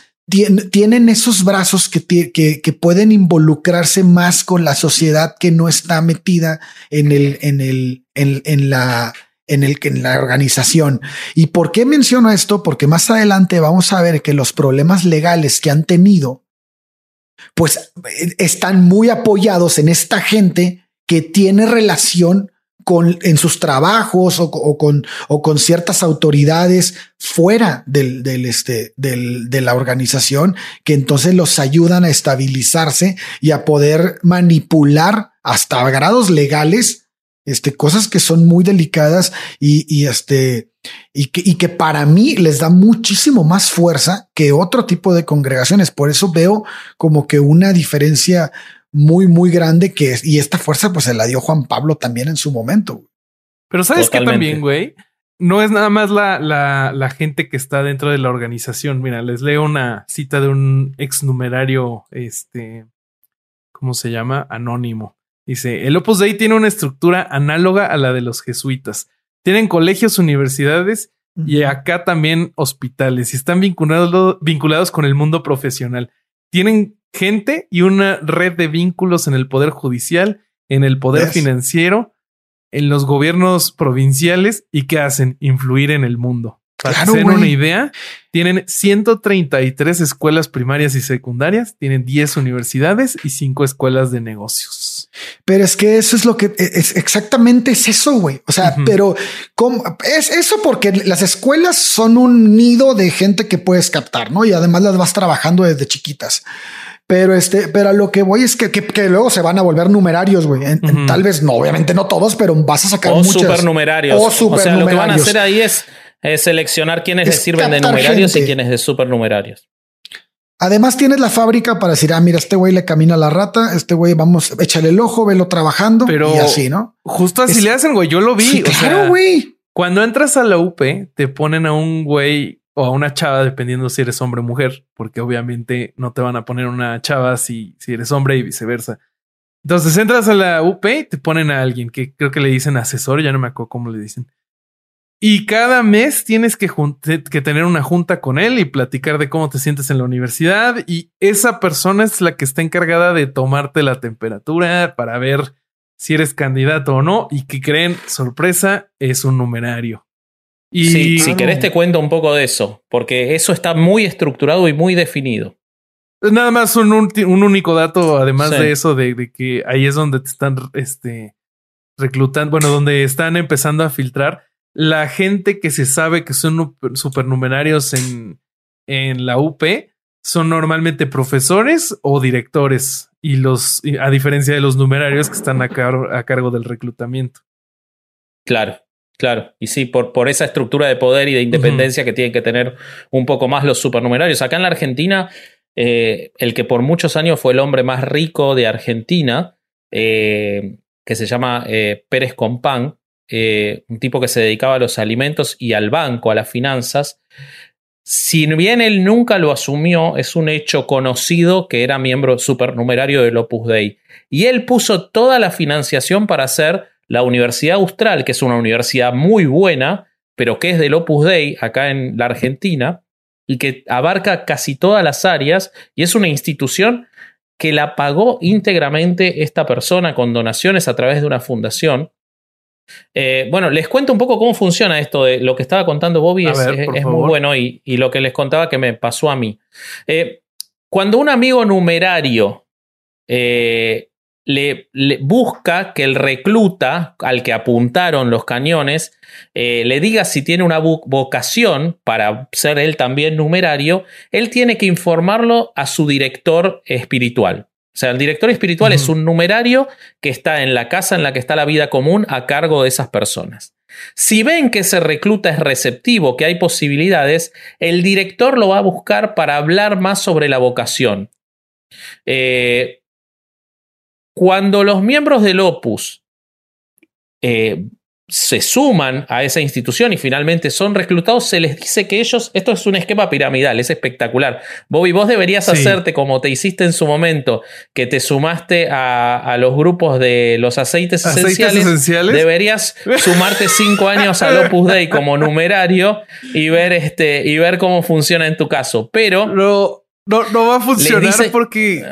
tienen esos brazos que, que, pueden involucrarse más con la sociedad que no está metida en el, en el, en, la, en el en la organización. ¿Y por qué menciono esto? Porque más adelante vamos a ver que los problemas legales que han tenido, pues eh, están muy apoyados en esta gente que tiene relación con, en sus trabajos o, con, o con ciertas autoridades fuera del, del, este, del, de la organización que entonces los ayudan a estabilizarse y a poder manipular hasta grados legales, este, cosas que son muy delicadas y, y este, y que, y que para mí les da muchísimo más fuerza que otro tipo de congregaciones. Por eso veo como que una diferencia muy, muy grande que es, y esta fuerza pues se la dio Juan Pablo también en su momento. Pero sabes que también, güey, no es nada más la, la, la, gente que está dentro de la organización. Mira, les leo una cita de un ex numerario, este, ¿cómo se llama? Anónimo. Dice, el Opus Dei tiene una estructura análoga a la de los jesuitas. Tienen colegios, universidades y acá también hospitales y están vinculados, vinculados con el mundo profesional. Tienen gente y una red de vínculos en el poder judicial, en el poder financiero, en los gobiernos provinciales y que hacen influir en el mundo. Para hacer una idea, tienen 133 escuelas primarias y secundarias, tienen 10 universidades y 5 escuelas de negocios. Pero es que eso es lo que e, es exactamente es eso, güey. O sea, pero ¿cómo? es eso porque las escuelas son un nido de gente que puedes captar, no? Y además las vas trabajando desde chiquitas. Pero este, pero a lo que voy es que, que, luego se van a volver numerarios, güey. Tal vez no, obviamente no todos, pero vas a sacar o supernumerarios. O supernumerarios. O sea, lo que van a hacer ahí es, seleccionar quiénes les sirven de numerarios y quiénes de supernumerarios. Además tienes la fábrica para decir, ah, mira, este güey le camina la rata, este güey vamos, échale el ojo, velo trabajando pero y así, ¿no? Justo así le hacen, güey. Yo lo vi. claro, güey. Cuando entras a la UP, te ponen a un güey o a una chava, dependiendo si eres hombre o mujer, porque obviamente no te van a poner una chava si, si eres hombre y viceversa. Entonces entras a la UP y te ponen a alguien que creo que le dicen asesor, ya no me acuerdo cómo le dicen. Y cada mes tienes que, que tener una junta con él y platicar de cómo te sientes en la universidad. Y esa persona es la que está encargada de tomarte la temperatura para ver si eres candidato o no y que creen, sorpresa, es un numerario. Y si querés te cuento un poco de eso, porque eso está muy estructurado y muy definido. Nada más un, un único dato, además de eso, de, que ahí es donde te están este, reclutando, bueno, donde están empezando a filtrar la gente que se sabe que son supernumerarios en, en la UP son normalmente profesores o directores y los, a diferencia de los numerarios que están a, a cargo del reclutamiento. Claro, claro. Y sí, por, por esa estructura de poder y de independencia que tienen que tener un poco más los supernumerarios. Acá en la Argentina, eh, el que por muchos años fue el hombre más rico de Argentina, eh, que se llama eh, Pérez Compán, un tipo que se dedicaba a los alimentos y al banco, a las finanzas, si bien él nunca lo asumió, es un hecho conocido que era miembro supernumerario del Opus Dei. Y él puso toda la financiación para hacer la Universidad Austral, que es una universidad muy buena, pero que es del Opus Dei acá en la Argentina, y que abarca casi todas las áreas, y es una institución que la pagó íntegramente esta persona con donaciones a través de una fundación. Eh, bueno, les cuento un poco cómo funciona esto de lo que estaba contando Bobby, es, muy bueno y, lo que les contaba que me pasó a mí. Eh, cuando un amigo numerario eh, le, busca que el recluta al que apuntaron los cañones le diga si tiene una vocación para ser él también numerario, él tiene que informarlo a su director espiritual. O sea, el director espiritual es un numerario que está en la casa en la que está la vida común a cargo de esas personas. Si ven que ese recluta es receptivo, que hay posibilidades, el director lo va a buscar para hablar más sobre la vocación. Eh, cuando los miembros del Opus eh, se suman a esa institución y finalmente son reclutados, se les dice que ellos, esto es un esquema piramidal, es espectacular. Bobby, vos deberías hacerte como te hiciste en su momento, que te sumaste a, los grupos de los aceites, esenciales, Deberías (laughs) sumarte cinco años al Opus Dei como numerario y ver, este, y ver cómo funciona en tu caso. Pero... No, no va a funcionar porque,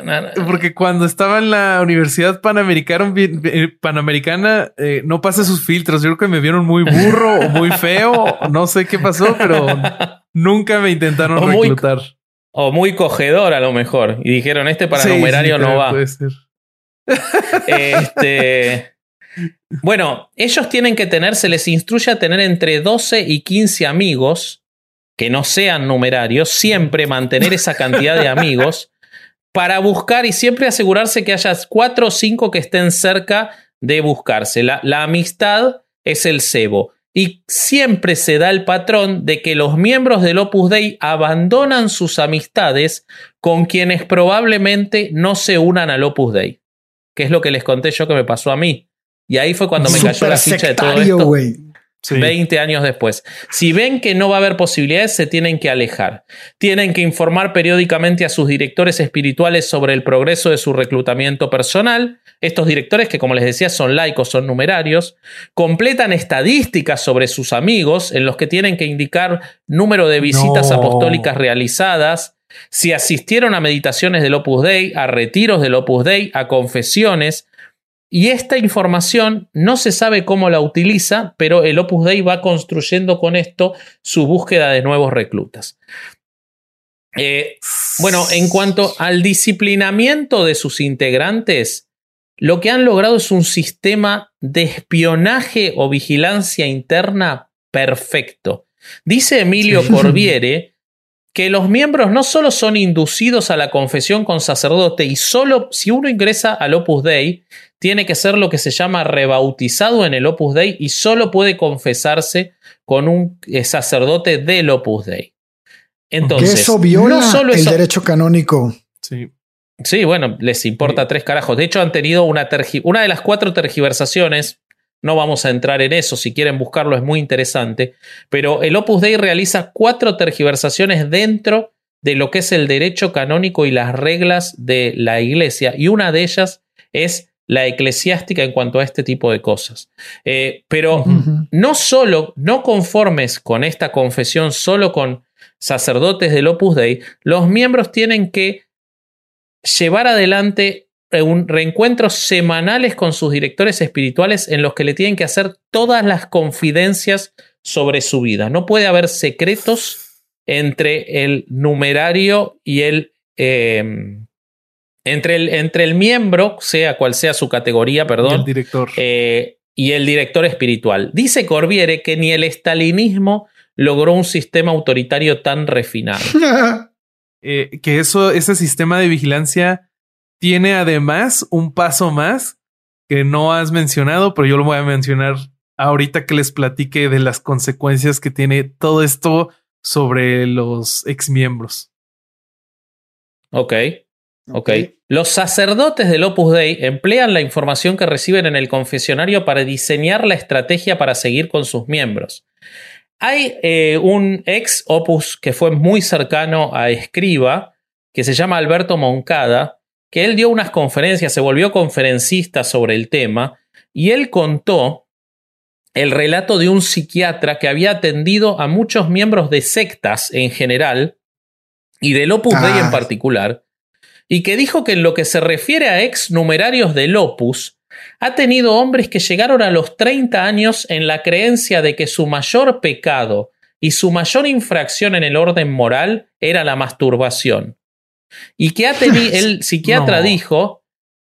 porque cuando estaba en la Universidad Panamericana, Panamericana eh, no pasa sus filtros. Yo creo que me vieron muy burro o muy feo. No sé qué pasó, pero nunca me intentaron reclutar. o muy cogedor a lo mejor. Y dijeron, este para numerario no va. Puede ser. Este. Bueno, ellos tienen que tener, se les instruye a tener entre 12 y 15 amigos que no sean numerarios, siempre mantener esa cantidad de amigos para buscar y siempre asegurarse que haya cuatro o cinco que estén cerca de buscarse. La, la amistad es el cebo. Y siempre se da el patrón de que los miembros del Opus Dei abandonan sus amistades con quienes probablemente no se unan al Opus Dei. Que es lo que les conté yo que me pasó a mí. Y ahí fue cuando me cayó la ficha de todo esto. 20 años después. Si ven que no va a haber posibilidades, se tienen que alejar. Tienen que informar periódicamente a sus directores espirituales sobre el progreso de su reclutamiento personal. Estos directores, que como les decía son laicos, son numerarios, completan estadísticas sobre sus amigos en los que tienen que indicar número de visitas apostólicas realizadas, si asistieron a meditaciones del Opus Dei, a retiros del Opus Dei, a confesiones, y esta información no se sabe cómo la utiliza, pero el Opus Dei va construyendo con esto su búsqueda de nuevos reclutas. Eh, bueno, en cuanto al disciplinamiento de sus integrantes, lo que han logrado es un sistema de espionaje o vigilancia interna perfecto. Dice Emilio (laughs) Corbiere que los miembros no solo son inducidos a la confesión con sacerdote y solo si uno ingresa al Opus Dei, tiene que ser lo que se llama rebautizado en el Opus Dei y solo puede confesarse con un eh, sacerdote del Opus Dei. Entonces, eso viola el derecho canónico. Sí. Sí, bueno, les importa tres carajos. De hecho, han tenido una, una de las cuatro tergiversaciones. No vamos a entrar en eso, si quieren buscarlo es muy interesante. Pero el Opus Dei realiza cuatro tergiversaciones dentro de lo que es el derecho canónico y las reglas de la iglesia. Y una de ellas es la eclesiástica en cuanto a este tipo de cosas. Eh, pero no solo, no conformes con esta confesión, solo con sacerdotes del Opus Dei, los miembros tienen que llevar adelante reencuentros semanales con sus directores espirituales en los que le tienen que hacer todas las confidencias sobre su vida. No puede haber secretos entre el numerario y el... Em, entre el, entre el miembro, sea cual sea su categoría, perdón, y el director. Eh, y el director espiritual. Dice Corbiere que ni el estalinismo logró un sistema autoritario tan refinado. (laughs) Eh, que eso, ese sistema de vigilancia tiene además un paso más que no has mencionado, pero yo lo voy a mencionar ahorita que les platique de las consecuencias que tiene todo esto sobre los exmiembros. Ok. Ok. Los sacerdotes del Opus Dei emplean la información que reciben en el confesionario para diseñar la estrategia para seguir con sus miembros. Hay eh, un ex Opus que fue muy cercano a Escriba, que se llama Alberto Moncada, que él dio unas conferencias, se volvió conferencista sobre el tema, y él contó el relato de un psiquiatra que había atendido a muchos miembros de sectas en general, y del Opus Dei en ah. particular, y que dijo que en lo que se refiere a ex numerarios del Opus, ha tenido hombres que llegaron a los 30 años en la creencia de que su mayor pecado y su mayor infracción en el orden moral era la masturbación. Y que ha tenido, el psiquiatra (laughs) dijo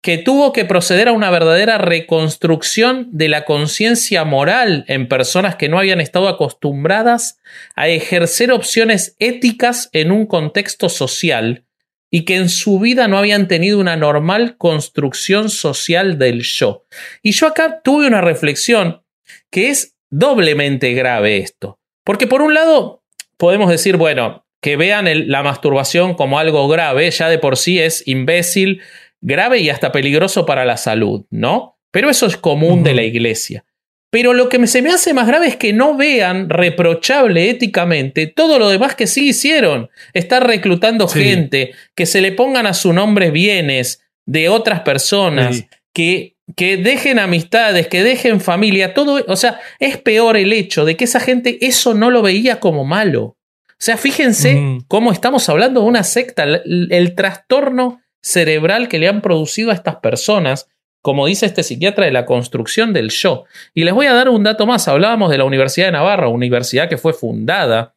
que tuvo que proceder a una verdadera reconstrucción de la conciencia moral en personas que no habían estado acostumbradas a ejercer opciones éticas en un contexto social y que en su vida no habían tenido una normal construcción social del yo. Y yo acá tuve una reflexión que es doblemente grave esto. Porque por un lado podemos decir, bueno, que vean la masturbación como algo grave, ya de por sí es imbécil, grave y hasta peligroso para la salud, ¿no? Pero eso es común de la iglesia. Pero lo que se me hace más grave es que no vean reprochable éticamente todo lo demás que sí hicieron. Estar reclutando gente, que se le pongan a su nombre bienes de otras personas, que, que dejen amistades, que dejen familia, todo. O sea, es peor el hecho de que esa gente eso no lo veía como malo. O sea, fíjense cómo estamos hablando de una secta, el trastorno cerebral que le han producido a estas personas como dice este psiquiatra, de la construcción del yo. Y les voy a dar un dato más. Hablábamos de la Universidad de Navarra, universidad que fue fundada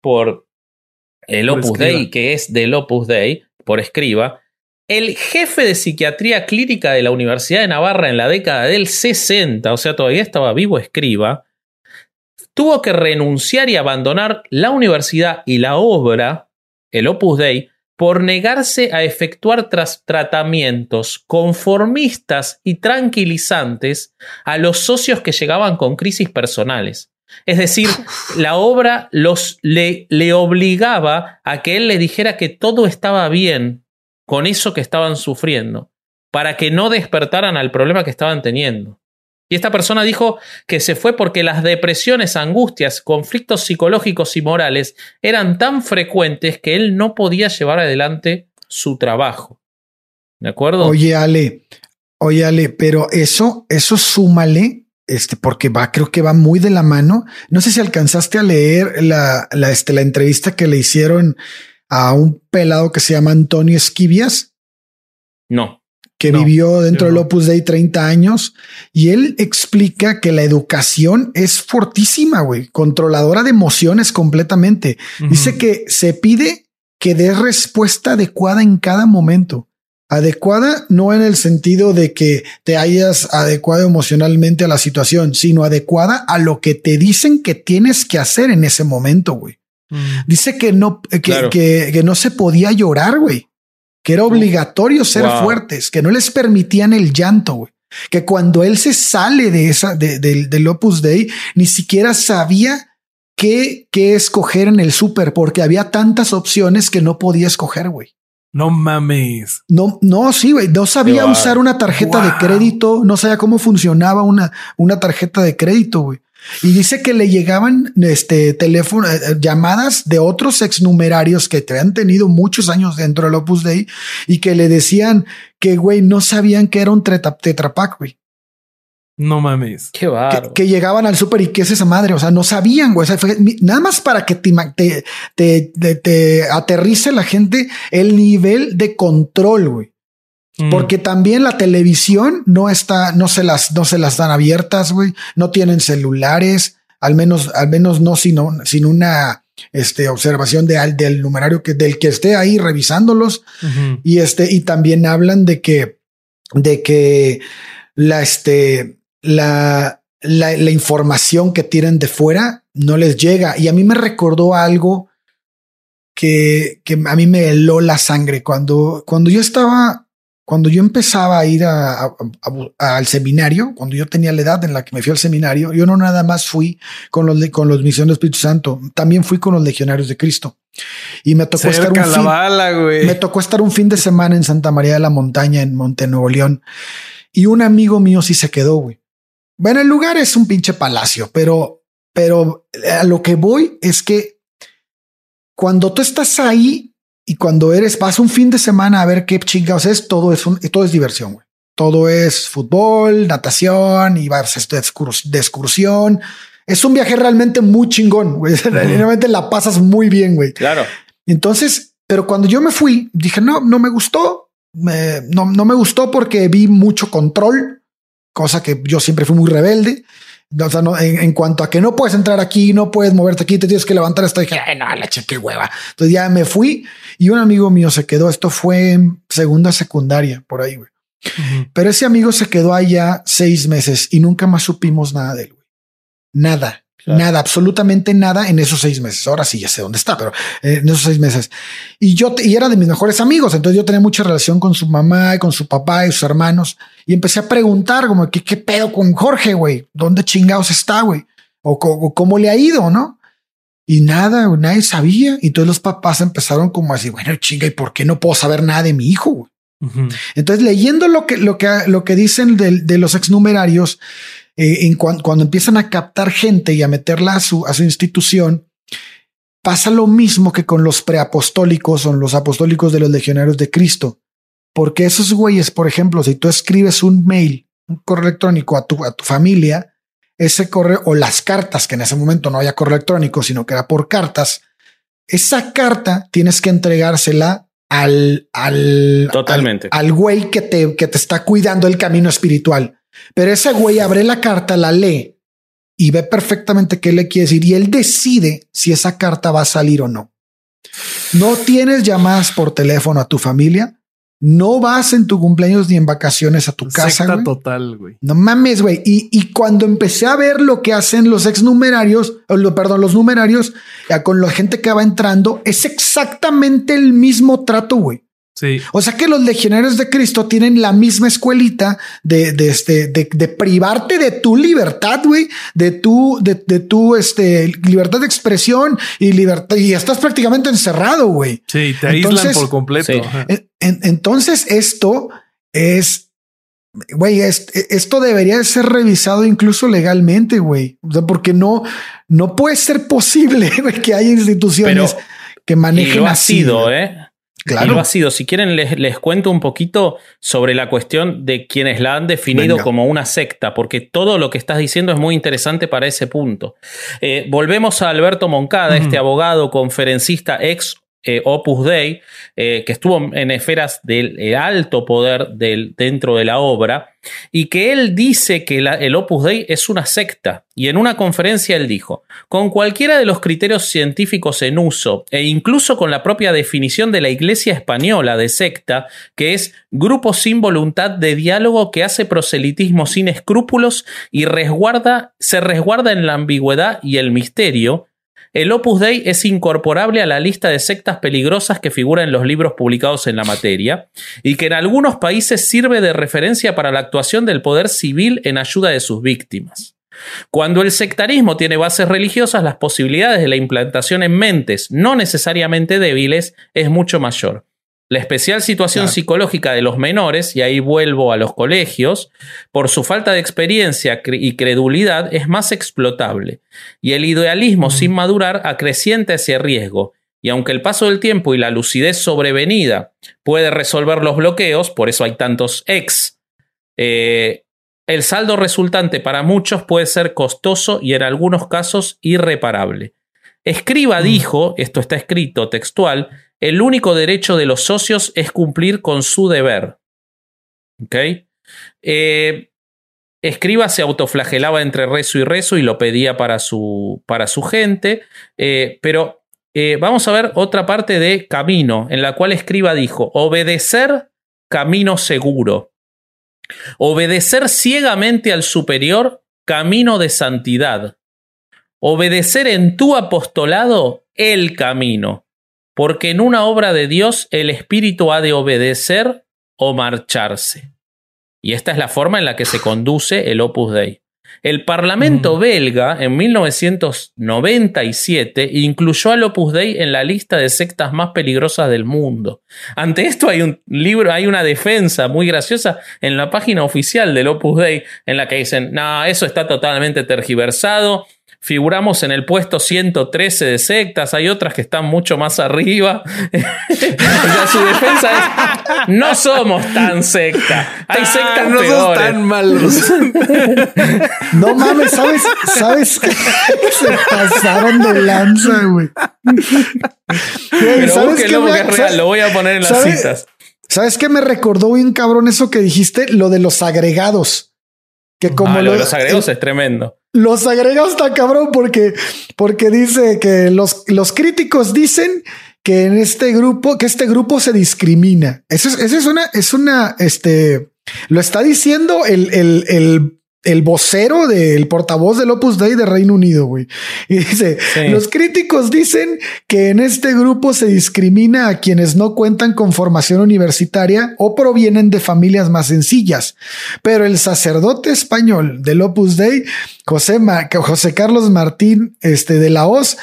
por el Opus Dei, que es del Opus Dei, por escriba. El jefe de psiquiatría clínica de la Universidad de Navarra en la década del 60, o sea, todavía estaba vivo escriba, tuvo que renunciar y abandonar la universidad y la obra, el Opus Dei, por negarse a efectuar tratamientos conformistas y tranquilizantes a los socios que llegaban con crisis personales. Es decir, la obra los, le, le obligaba a que él le dijera que todo estaba bien con eso que estaban sufriendo, para que no despertaran al problema que estaban teniendo. Y esta persona dijo que se fue porque las depresiones, angustias, conflictos psicológicos y morales eran tan frecuentes que él no podía llevar adelante su trabajo. ¿De acuerdo? Oye, Ale, oye, Ale, pero eso, eso súmale, este, porque va, creo que va muy de la mano. No sé si alcanzaste a leer la, la, este, la entrevista que le hicieron a un pelado que se llama Antonio Esquivias. No que vivió dentro del Opus Dei 30 años y él explica que la educación es fortísima, güey, controladora de emociones completamente. Dice que se pide que dé respuesta adecuada en cada momento. Adecuada no en el sentido de que te hayas adecuado emocionalmente a la situación, sino adecuada a lo que te dicen que tienes que hacer en ese momento, güey. Mm. Dice que no, que, que, que no se podía llorar, güey que era obligatorio ser fuertes, que no les permitían el llanto, güey. Que cuando él se sale de esa, de, del Opus Dei, ni siquiera sabía qué, qué escoger en el súper, porque había tantas opciones que no podía escoger, güey. No mames. No, no, sí, güey. No sabía usar una tarjeta de crédito, no sabía cómo funcionaba una, una tarjeta de crédito, güey. Y dice que le llegaban este teléfono, eh, eh, llamadas de otros exnumerarios que te habían tenido muchos años dentro del Opus Dei y que le decían que, güey, no sabían que era un tetrapack, güey. No mames. Qué que, que, llegaban al súper y qué es esa madre. O sea, no sabían, güey. nada más para que te, te, te, te, aterrice la gente el nivel de control, güey. Mm. Porque también la televisión no está, no se las, no se las dan abiertas, güey. No tienen celulares, al menos, al menos no sino, sin una este, observación de, del numerario que, del que esté ahí revisándolos. Y este, y también hablan de que, de que la, este, la, la, la información que tienen de fuera no les llega. Y a mí me recordó algo que, que a mí me heló la sangre cuando, cuando yo estaba cuando yo empezaba a ir al seminario, cuando yo tenía la edad en la que me fui al seminario, yo no nada más fui con los, con los misiones del Espíritu Santo, también fui con los legionarios de Cristo. Y me tocó estar un fin, me tocó estar un fin de semana en Santa María de la Montaña, en Monte Nuevo León. Y un amigo mío sí se quedó, güey. Bueno, el lugar es un pinche palacio, pero, pero a lo que voy es que cuando tú estás ahí, y cuando eres, vas un fin de semana a ver qué chingados es, todo es un, todo es diversión, güey. Todo es fútbol, natación y vas de excursión. Es un viaje realmente muy chingón, güey. (laughs) Realmente la pasas muy bien, güey. Claro. Entonces, pero cuando yo me fui, dije, no, no me gustó. no, no me gustó porque vi mucho control, cosa que yo siempre fui muy rebelde. O sea, no, en, cuanto a que no puedes entrar aquí, no puedes moverte aquí, te tienes que levantar esto, dije, Ay, no, la qué hueva. Entonces ya me fui y un amigo mío se quedó. Esto fue en segunda secundaria, por ahí, güey. Pero ese amigo se quedó allá seis meses y nunca más supimos nada de él, güey. Nada. Nada, absolutamente nada en esos seis meses. Ahora sí ya sé dónde está, pero eh, en esos seis meses. Y yo, y era de mis mejores amigos. Entonces yo tenía mucha relación con su mamá y con su papá y sus hermanos. Y empecé a preguntar como, ¿qué, qué pedo con Jorge, güey? ¿Dónde chingados está, güey? O, cómo le ha ido, ¿no? Y nada, nadie sabía. Y entonces los papás empezaron como así, bueno, chinga, ¿y por qué no puedo saber nada de mi hijo? Entonces, leyendo lo que, lo que, lo que dicen de, de los exnumerarios, eh, en cuando empiezan a captar gente y a meterla a su, a su institución, pasa lo mismo que con los preapostólicos o los apostólicos de los legionarios de Cristo. Porque esos güeyes, por ejemplo, si tú escribes un mail, un correo electrónico a tu, a tu familia, ese correo o las cartas, que en ese momento no había correo electrónico, sino que era por cartas, esa carta tienes que entregársela al, al, Totalmente. al, güey que te, que te está cuidando el camino espiritual. Pero ese güey abre la carta, la lee y ve perfectamente qué le quiere decir y él decide si esa carta va a salir o no. No tienes llamadas por teléfono a tu familia. No vas en tu cumpleaños ni en vacaciones a tu casa. total, güey. No mames, güey. Y, y, cuando empecé a ver lo que hacen los ex numerarios, lo, perdón, los numerarios, ya con la gente que va entrando, es exactamente el mismo trato, güey. Sí. O sea que los legionarios de Cristo tienen la misma escuelita de, de, este, de, de privarte de tu libertad, güey, de tu, de, de, tu este, libertad de expresión y libertad, y estás prácticamente encerrado, güey. Sí, te aíslan por completo. entonces esto es, güey, esto debería ser revisado incluso legalmente, güey. O sea, porque no, no puede ser posible (laughs) que haya instituciones que manejen y ha sido, ¿eh? Claro. Y lo ha sido. Si quieren, les, les, cuento un poquito sobre la cuestión de quienes la han definido como una secta, porque todo lo que estás diciendo es muy interesante para ese punto. Eh, volvemos a Alberto Moncada, este abogado, conferencista, ex eh, Opus Dei, eh, que estuvo en esferas del eh, alto poder del, dentro de la obra, y que él dice que el Opus Dei es una secta. Y en una conferencia él dijo, con cualquiera de los criterios científicos en uso, e incluso con la propia definición de la Iglesia española de secta, que es grupo sin voluntad de diálogo que hace proselitismo sin escrúpulos y resguarda, se resguarda en la ambigüedad y el misterio, el Opus Dei es incorporable a la lista de sectas peligrosas que figura en los libros publicados en la materia y que en algunos países sirve de referencia para la actuación del poder civil en ayuda de sus víctimas. Cuando el sectarismo tiene bases religiosas, las posibilidades de la implantación en mentes no necesariamente débiles es mucho mayor. La especial situación psicológica de los menores, y ahí vuelvo a los colegios, por su falta de experiencia y credulidad es más explotable, y el idealismo sin madurar acrecienta ese riesgo, y aunque el paso del tiempo y la lucidez sobrevenida puede resolver los bloqueos, por eso hay tantos ex, eh, el saldo resultante para muchos puede ser costoso y en algunos casos irreparable. Escriba dijo, esto está escrito textual, el único derecho de los socios es cumplir con su deber. Eh, Escriba se autoflagelaba entre rezo y rezo y lo pedía para su, para su gente, eh, pero eh, vamos a ver otra parte de Camino, en la cual Escriba dijo, obedecer camino seguro, obedecer ciegamente al superior, camino de santidad, obedecer en tu apostolado el camino, porque en una obra de Dios el Espíritu ha de obedecer o marcharse. Y esta es la forma en la que se conduce el Opus Dei. El Parlamento belga en 1997 incluyó al Opus Dei en la lista de sectas más peligrosas del mundo. Ante esto hay un libro, hay una defensa muy graciosa en la página oficial del Opus Dei en la que dicen, no, eso está totalmente tergiversado, figuramos en el puesto 113 de sectas, hay otras que están mucho más arriba. (laughs) su defensa es, no somos tan secta, hay ah, sectas no peores. tan malos. (laughs) no mames, ¿sabes? ¿Sabes que se pasaron de lanza, güey? Pero ¿sabes qué me, es real, lo voy a poner en las citas. ¿Sabes qué me recordó bien cabrón eso que dijiste? Lo de los agregados. Que como ah, lo de los agregados es tremendo. Los agregados está cabrón porque, porque dice que los, los críticos dicen que en este grupo, que este grupo se discrimina. Eso es, eso es una, es una, este, lo está diciendo el, el, el el vocero del portavoz del Opus Dei de Reino Unido, güey. Y dice, los críticos dicen que en este grupo se discrimina a quienes no cuentan con formación universitaria o provienen de familias más sencillas. Pero el sacerdote español del Opus Dei, José, José Carlos Martín este, de la Hoz,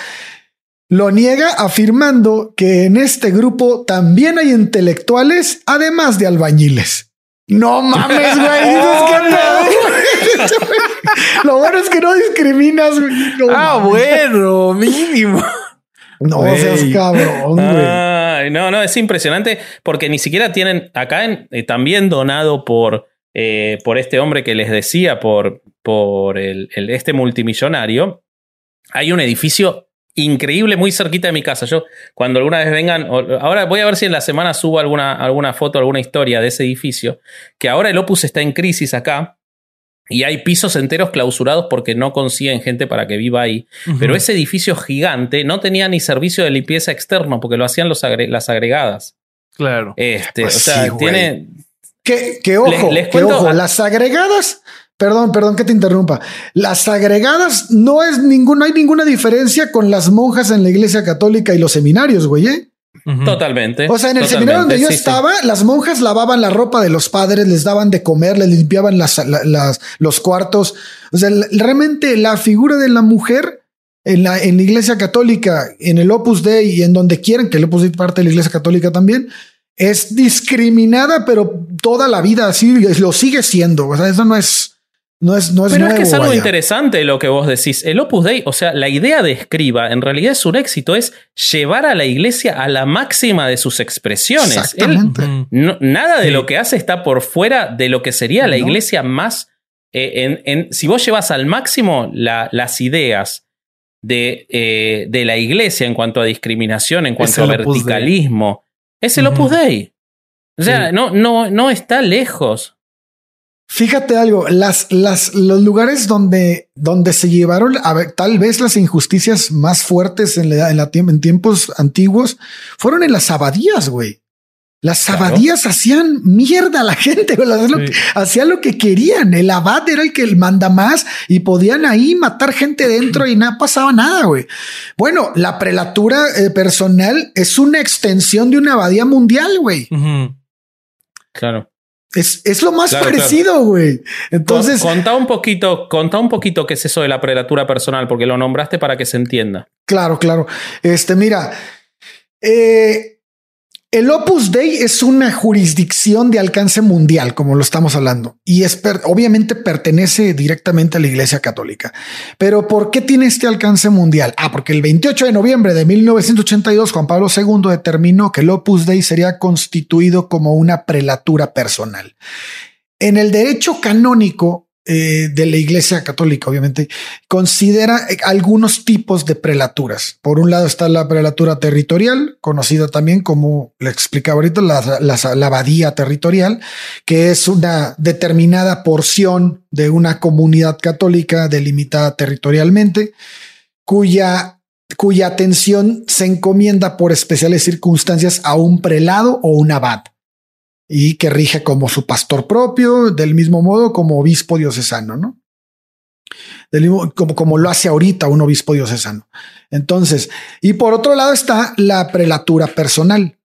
lo niega afirmando que en este grupo también hay intelectuales, además de albañiles. No mames, güey. (laughs) (laughs) Lo bueno es que no discriminas, güey. ah, bueno, mínimo. No seas cabrón, güey. no, no, es impresionante porque ni siquiera tienen acá eh, también donado por, eh, por este hombre que les decía, por, por el, este multimillonario. Hay un edificio increíble muy cerquita de mi casa. Yo, cuando alguna vez vengan, ahora voy a ver si en la semana subo alguna, alguna foto, alguna historia de ese edificio, que ahora el Opus está en crisis acá. Y hay pisos enteros clausurados porque no consiguen gente para que viva ahí. Pero ese edificio gigante no tenía ni servicio de limpieza externo porque lo hacían los las agregadas. Claro. Este, pues o sea, tiene. Que, ojo, ojo, las agregadas Perdón, perdón que te interrumpa. Las agregadas no es ninguna, hay ninguna diferencia con las monjas en la iglesia católica y los seminarios, güey. ¿eh? Totalmente. O sea, en el seminario donde yo estaba, las monjas lavaban la ropa de los padres, les daban de comer, les limpiaban las, los cuartos. O sea, realmente la figura de la mujer en la, en la iglesia católica, en el Opus Dei y en donde quieran, que el Opus Dei parte de la iglesia católica también, es discriminada, pero toda la vida así lo sigue siendo. O sea, eso no es, no es, no es Pero es que es algo interesante lo que vos decís. El Opus Dei, o sea, la idea de escriba en realidad es un éxito, es llevar a la iglesia a la máxima de sus expresiones. Exactamente. nada de lo que hace está por fuera de lo que sería la iglesia más. Eh, en, si vos llevas al máximo las ideas de, eh, de, la iglesia en cuanto a discriminación, en cuanto a verticalismo, es el Opus Dei. O sea, no, no, no está lejos. Fíjate algo, las, las, los lugares donde, donde se llevaron a ver, tal vez las injusticias más fuertes en, la, en, la, en tiempos antiguos fueron en las abadías, güey. Las abadías hacían mierda a la gente, hacían lo que querían. El abad era el que manda más y podían ahí matar gente dentro y nada pasaba nada, güey. Bueno, la prelatura eh, personal es una extensión de una abadía mundial, güey. Claro. Es, lo más parecido, güey. Entonces. Contá un poquito, contá un poquito qué es eso de la prelatura personal, porque lo nombraste para que se entienda. Claro, claro. Este, mira, eh, el Opus Dei es una jurisdicción de alcance mundial, como lo estamos hablando, y es obviamente pertenece directamente a la Iglesia Católica. Pero ¿por qué tiene este alcance mundial? Ah, porque el 28 de noviembre de 1982 Juan Pablo II determinó que el Opus Dei sería constituido como una prelatura personal. En el derecho canónico, eh, de la Iglesia Católica, obviamente, considera eh, algunos tipos de prelaturas. Por un lado está la prelatura territorial, conocida también como le explicaba ahorita, la, la, abadía territorial, que es una determinada porción de una comunidad católica delimitada territorialmente, cuya cuya atención se encomienda por especiales circunstancias a un prelado o un abad y que rige como su pastor propio, del mismo modo como obispo diocesano, ¿no? Del mismo, como, como lo hace ahorita un obispo diocesano. Entonces, y por otro lado está la prelatura personal.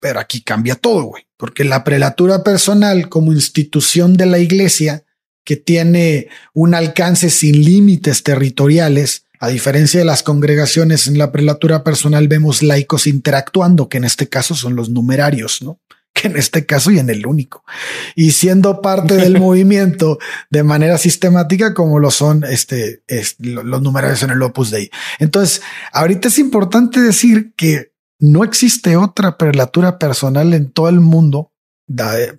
Pero aquí cambia todo, güey, porque la prelatura personal como institución de la iglesia que tiene un alcance sin límites territoriales, a diferencia de las congregaciones en la prelatura personal vemos laicos interactuando, que en este caso son los numerarios, ¿no? (laughs) que en este caso y en el único, y siendo parte del (laughs) movimiento de manera sistemática como lo son este, los numerarios en el Opus Dei. Entonces, ahorita es importante decir que no existe otra prelatura personal en todo el mundo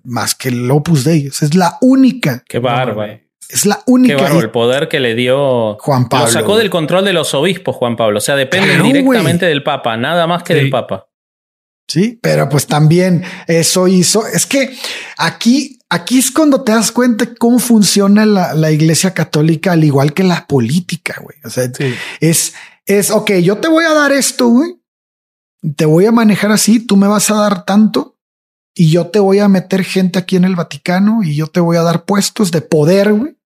más que el Opus Dei. Es la única. Qué bárbaro. Es la única. el poder que le dio Juan Pablo. Lo sacó del control de los obispos, Juan Pablo. O sea, depende directamente del Papa, nada más que del Papa. Sí, pero pues también eso hizo. Es que aquí, aquí es cuando te das cuenta cómo funciona la, iglesia católica, al igual que la política, güey. O sea, es, es, ok, yo te voy a dar esto, güey. Te voy a manejar así, tú me vas a dar tanto y yo te voy a meter gente aquí en el Vaticano y yo te voy a dar puestos de poder, güey,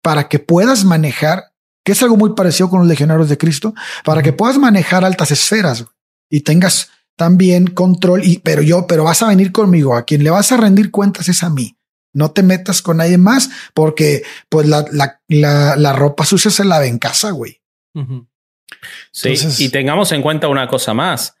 para que puedas manejar, que es algo muy parecido con los legionarios de Cristo, para que puedas manejar altas esferas y tengas también control, y, pero yo, pero vas a venir conmigo, a quien le vas a rendir cuentas es a mí. No te metas con nadie más porque pues la, la, la, ropa sucia se lava en casa, güey. Sí, y tengamos en cuenta una cosa más.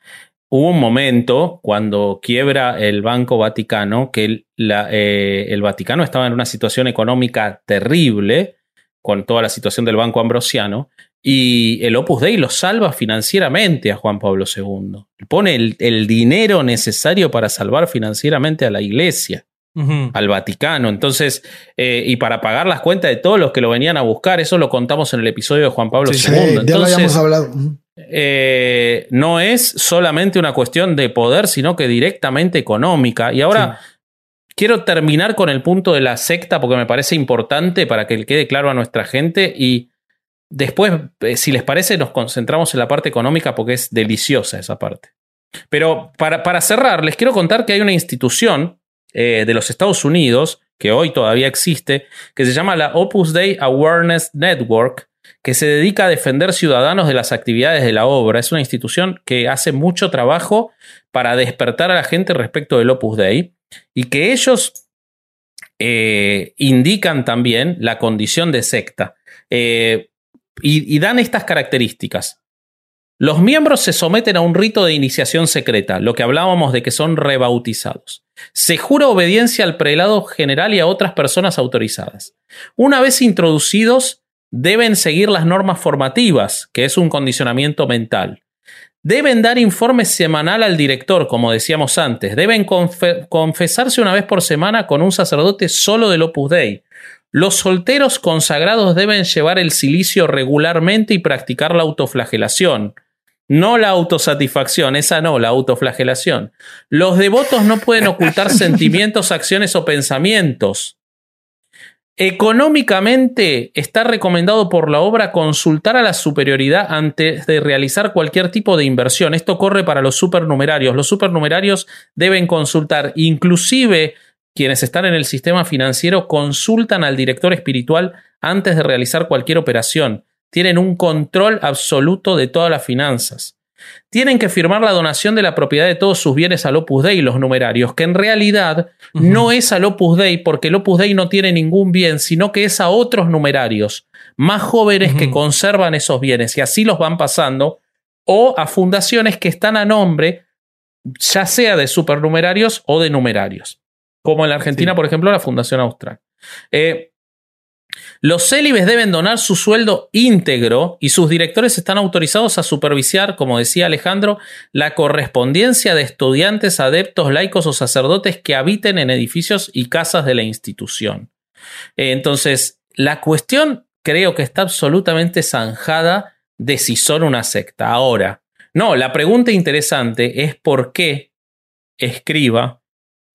Hubo un momento cuando quiebra el Banco Vaticano que el, la, eh, el Vaticano estaba en una situación económica terrible con toda la situación del Banco Ambrosiano y el Opus Dei lo salva financieramente a Juan Pablo II. Pone el, dinero necesario para salvar financieramente a la iglesia, al Vaticano. Entonces, eh, y para pagar las cuentas de todos los que lo venían a buscar, eso lo contamos en el episodio de Juan Pablo II. Entonces, ya lo habíamos hablado. Eh, no es solamente una cuestión de poder, sino que directamente económica. Y ahora. Quiero terminar con el punto de la secta porque me parece importante para que le quede claro a nuestra gente y Después, eh, si les parece, nos concentramos en la parte económica porque es deliciosa esa parte. Pero para, para cerrar, les quiero contar que hay una institución eh, de los Estados Unidos, que hoy todavía existe, que se llama la Opus Dei Awareness Network, que se dedica a defender ciudadanos de las actividades de la obra. Es una institución que hace mucho trabajo para despertar a la gente respecto del Opus Dei y que ellos eh, indican también la condición de secta y, dan estas características. Los miembros se someten a un rito de iniciación secreta, lo que hablábamos de que son rebautizados. Se jura obediencia al prelado general y a otras personas autorizadas. Una vez introducidos, deben seguir las normas formativas, que es un condicionamiento mental. Deben dar informe semanal al director, como decíamos antes. Deben confesarse una vez por semana con un sacerdote solo del Opus Dei. Los solteros consagrados deben llevar el silicio regularmente y practicar la autoflagelación. No la autosatisfacción, esa no, la autoflagelación. Los devotos no pueden ocultar (laughs) sentimientos, acciones o pensamientos. Económicamente está recomendado por la obra consultar a la superioridad antes de realizar cualquier tipo de inversión. Esto corre para los supernumerarios. Los supernumerarios deben consultar inclusive quienes están en el sistema financiero consultan al director espiritual antes de realizar cualquier operación. Tienen un control absoluto de todas las finanzas. Tienen que firmar la donación de la propiedad de todos sus bienes al Opus Dei, los numerarios, que en realidad no es al Opus Dei porque el Opus Dei no tiene ningún bien, sino que es a otros numerarios, más jóvenes que conservan esos bienes y así los van pasando, o a fundaciones que están a nombre ya sea de supernumerarios o de numerarios como en la Argentina, por ejemplo, la Fundación Austral. Eh, los célibes deben donar su sueldo íntegro y sus directores están autorizados a supervisar, como decía Alejandro, la correspondencia de estudiantes, adeptos, laicos o sacerdotes que habiten en edificios y casas de la institución. Eh, entonces, la cuestión creo que está absolutamente zanjada de si son una secta. Ahora, no, la pregunta interesante es por qué Escriba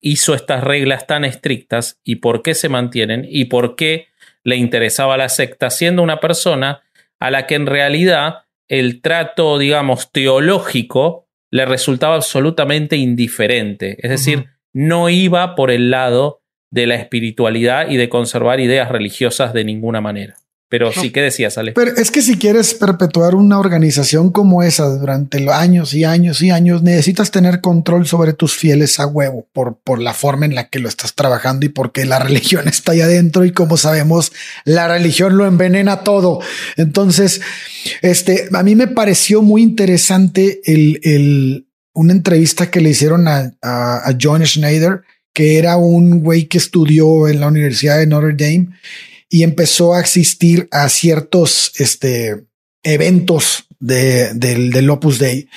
hizo estas reglas tan estrictas y por qué se mantienen y por qué le interesaba la secta siendo una persona a la que en realidad el trato, digamos, teológico le resultaba absolutamente indiferente. Es decir, no iba por el lado de la espiritualidad y de conservar ideas religiosas de ninguna manera. Pero sí, ¿qué decías, Ale? Pero es que si quieres perpetuar una organización como esa durante años y años y años, necesitas tener control sobre tus fieles a huevo por, por la forma en la que lo estás trabajando y porque la (laughs) religión está ahí adentro y como sabemos, la religión lo envenena todo. Entonces, este, a mí me pareció muy interesante el, el una entrevista que le hicieron a, a, a John Schneider, que era un güey que estudió en la Universidad de Notre Dame y empezó a asistir a ciertos este, eventos de, del, Opus Dei.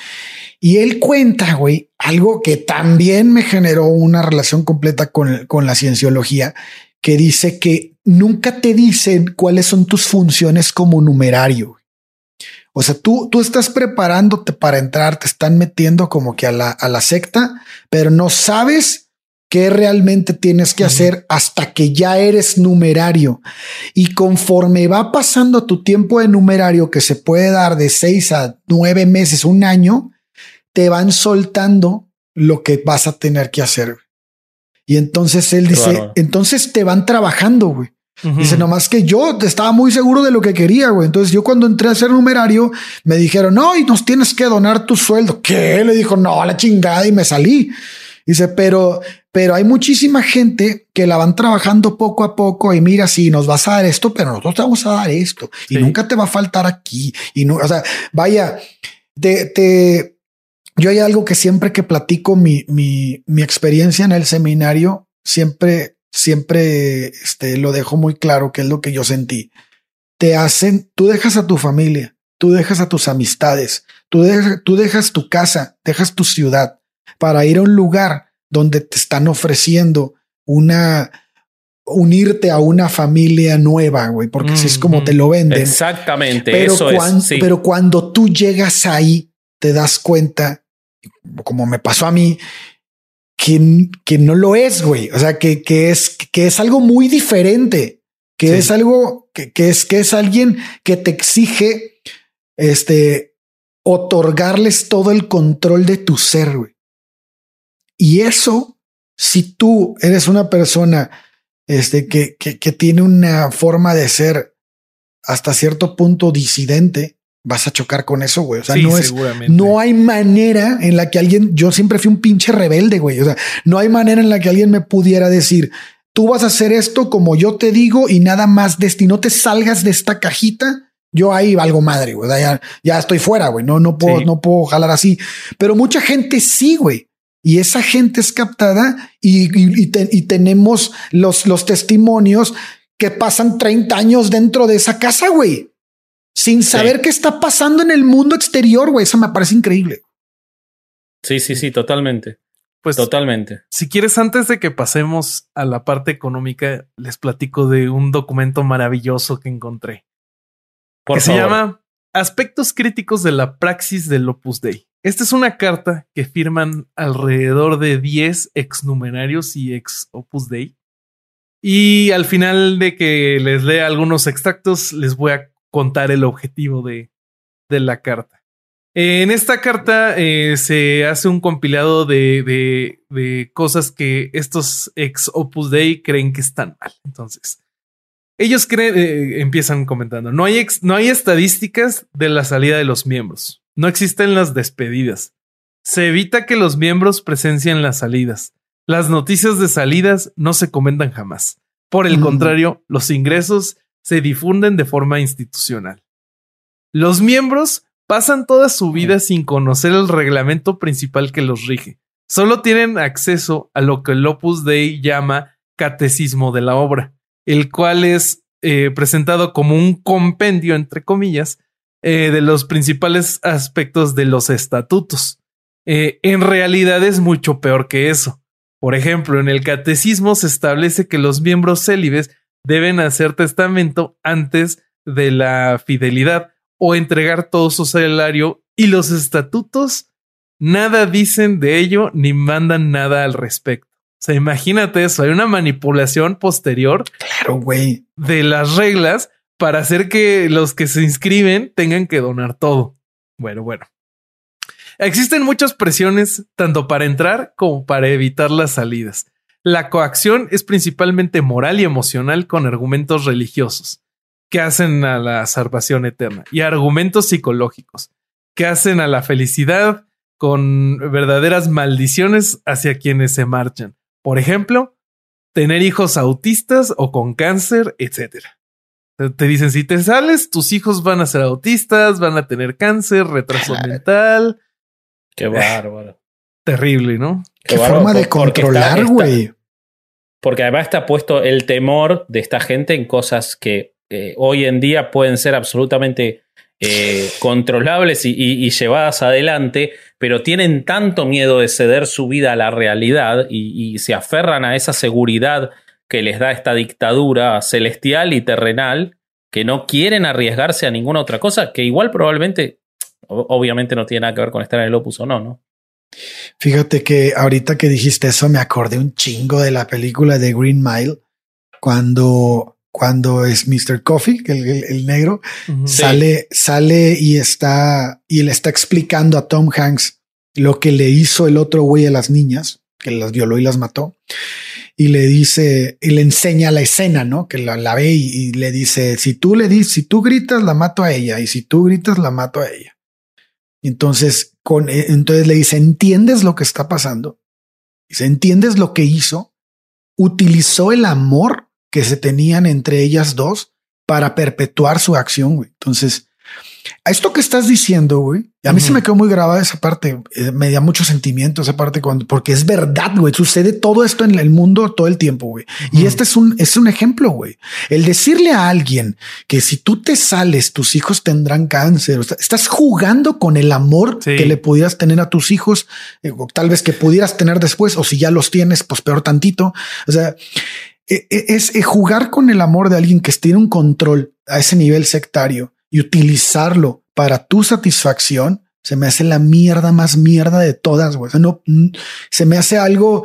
Y él cuenta, güey, algo que también me generó una relación completa con, con la cienciología, que dice que nunca te dicen cuáles son tus funciones como numerario. O sea, tú, tú estás preparándote para entrar, te están metiendo como que a la, a la secta, pero no sabes qué realmente tienes que hacer hasta que ya eres numerario. Y conforme va pasando tu tiempo de numerario, que se puede dar de seis a nueve meses, un año, te van soltando lo que vas a tener que hacer. Y entonces él dice, entonces te van trabajando, güey. Dice, nomás que yo estaba muy seguro de lo que quería, güey. Entonces yo cuando entré a ser numerario, me dijeron, no, y nos tienes que donar tu sueldo. ¿Qué? Le dijo, no, a la chingada y me salí. Dice, pero, pero hay muchísima gente que la van trabajando poco a poco y mira, si nos vas a dar esto, pero nosotros te vamos a dar esto y nunca te va a faltar aquí. Y no, o sea, vaya, te, te, yo hay algo que siempre que platico mi, mi, mi experiencia en el seminario, siempre, siempre este, lo dejo muy claro que es lo que yo sentí. Te hacen, tú dejas a tu familia, tú dejas a tus amistades, tú, tú dejas tu casa, dejas tu ciudad para ir a un lugar donde te están ofreciendo una unirte a una familia nueva, güey, porque así es como te lo venden. Exactamente. Pero, eso cuando, es, pero cuando tú llegas ahí, te das cuenta, como me pasó a mí, que, que no lo es, güey. O sea, que, que, es, que es algo muy diferente, que es algo que, que, es, que es alguien que te exige este otorgarles todo el control de tu ser, güey. Y eso, si tú eres una persona este, que, que, que tiene una forma de ser hasta cierto punto disidente, vas a chocar con eso, güey. O sea, no es, no hay manera en la que alguien, yo siempre fui un pinche rebelde, güey. O sea, no hay manera en la que alguien me pudiera decir, tú vas a hacer esto como yo te digo y nada más de no te salgas de esta cajita. Yo ahí valgo madre, güey. Ya, ya estoy fuera, güey. No, no puedo, no puedo jalar así. Pero mucha gente sí, güey y esa gente es captada y, tenemos los, los testimonios que pasan 30 años dentro de esa casa, güey, sin saber qué está pasando en el mundo exterior, güey. Eso me parece increíble. Sí, sí, sí, totalmente. Pues totalmente. Si quieres, antes de que pasemos a la parte económica, les platico de un documento maravilloso que encontré. que se llama Aspectos críticos de la praxis del Opus Dei. Esta es una carta que firman alrededor de 10 exnumerarios y ex Opus Dei. Y al final de que les lea algunos extractos, les voy a contar el objetivo de, de la carta. En esta carta eh, se hace un compilado de, de, cosas que estos ex Opus Dei creen que están mal. Entonces, ellos creen, eh, empiezan comentando, no hay, no hay estadísticas de la salida de los miembros. No existen las despedidas. Se evita que los miembros presencien las salidas. Las noticias de salidas no se comentan jamás. Por el contrario, los ingresos se difunden de forma institucional. Los miembros pasan toda su vida sin conocer el reglamento principal que los rige. Solo tienen acceso a lo que el Opus Dei llama catecismo de la obra, el cual es eh, presentado como un compendio, entre comillas, eh, de los principales aspectos de los estatutos. Eh, en realidad es mucho peor que eso. Por ejemplo, en el catecismo se establece que los miembros célibes deben hacer testamento antes de la fidelidad o entregar todo su salario y los estatutos nada dicen de ello ni mandan nada al respecto. O sea, imagínate eso, hay una manipulación posterior claro, güey. de las reglas para hacer que los que se inscriben tengan que donar todo. Bueno, bueno. Existen muchas presiones tanto para entrar como para evitar las salidas. La coacción es principalmente moral y emocional con argumentos religiosos que hacen a la salvación eterna y argumentos psicológicos que hacen a la felicidad con verdaderas maldiciones hacia quienes se marchan. Por ejemplo, tener hijos autistas o con cáncer, etc. Te dicen, si te sales, tus hijos van a ser autistas, van a tener cáncer, retraso mental. Qué bárbaro. Terrible, ¿no? Qué, forma de controlar, güey. Porque además está puesto el temor de esta gente en cosas que eh, hoy en día pueden ser absolutamente eh, (laughs) controlables y, llevadas adelante, pero tienen tanto miedo de ceder su vida a la realidad y, se aferran a esa seguridad que les da esta dictadura celestial y terrenal, que no quieren arriesgarse a ninguna otra cosa, que igual probablemente, obviamente no tiene nada que ver con estar en el opus o no, ¿no? Fíjate que ahorita que dijiste eso me acordé un chingo de la película de Green Mile, cuando, cuando es Mr. Coffee, el, el, negro, sale, sale y está, y le está explicando a Tom Hanks lo que le hizo el otro güey a las niñas, que las violó y las mató. Y le dice, y le enseña la escena, ¿no? Que la, ve y, le dice, si tú le dices, si tú gritas, la mato a ella, y si tú gritas, la mato a ella. Entonces, con, eh, entonces le dice, ¿entiendes lo que está pasando? Dice, ¿entiendes lo que hizo? Utilizó el amor que se tenían entre ellas dos para perpetuar su acción. Entonces, a esto que estás diciendo, güey, a mí se me quedó muy grabada esa parte. Eh, me da mucho sentimiento esa parte cuando, porque es verdad, güey. Sucede todo esto en el mundo todo el tiempo, güey. Y este es un, es un ejemplo, güey. El decirle a alguien que si tú te sales, tus hijos tendrán cáncer. estás jugando con el amor que le pudieras tener a tus hijos, eh, o tal vez que pudieras tener después, o si ya los tienes, pues peor tantito. O sea, e, e, es, es jugar con el amor de alguien que tiene un control a ese nivel sectario y utilizarlo para tu satisfacción, se me hace la mierda más mierda de todas, güey. no, se me hace algo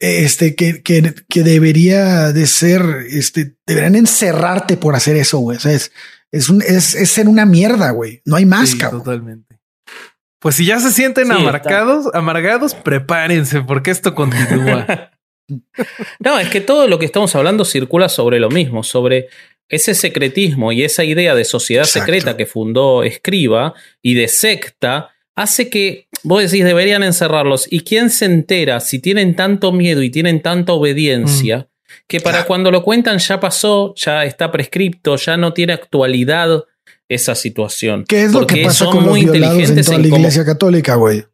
este, que, que, que, debería de ser, este, deberían encerrarte por hacer eso, güey. O sea, es, es, un, es, ser una mierda, güey. No hay más, Totalmente. Pues si ya se sienten amargados, amargados, prepárense porque esto continúa. (laughs) no, es que todo lo que estamos hablando circula sobre lo mismo, sobre ese secretismo y esa idea de sociedad secreta que fundó Escriba y de secta hace que vos decís deberían encerrarlos. ¿Y quién se entera si tienen tanto miedo y tienen tanta obediencia? Mm. Que para cuando lo cuentan ya pasó, ya está prescripto, ya no tiene actualidad esa situación. ¿Qué es lo que pasa con muy inteligentes en, la Iglesia Católica, güey?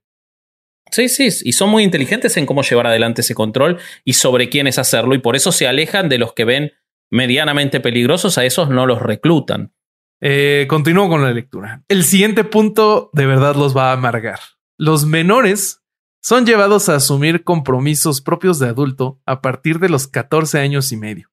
Sí, sí, y son muy inteligentes en cómo llevar adelante ese control y sobre quiénes hacerlo, y por eso se alejan de los que ven medianamente peligrosos, a esos no los reclutan. Eh, continúo con la lectura. El siguiente punto de verdad los va a amargar. Los menores son llevados a asumir compromisos propios de adulto a partir de los 14 años y medio,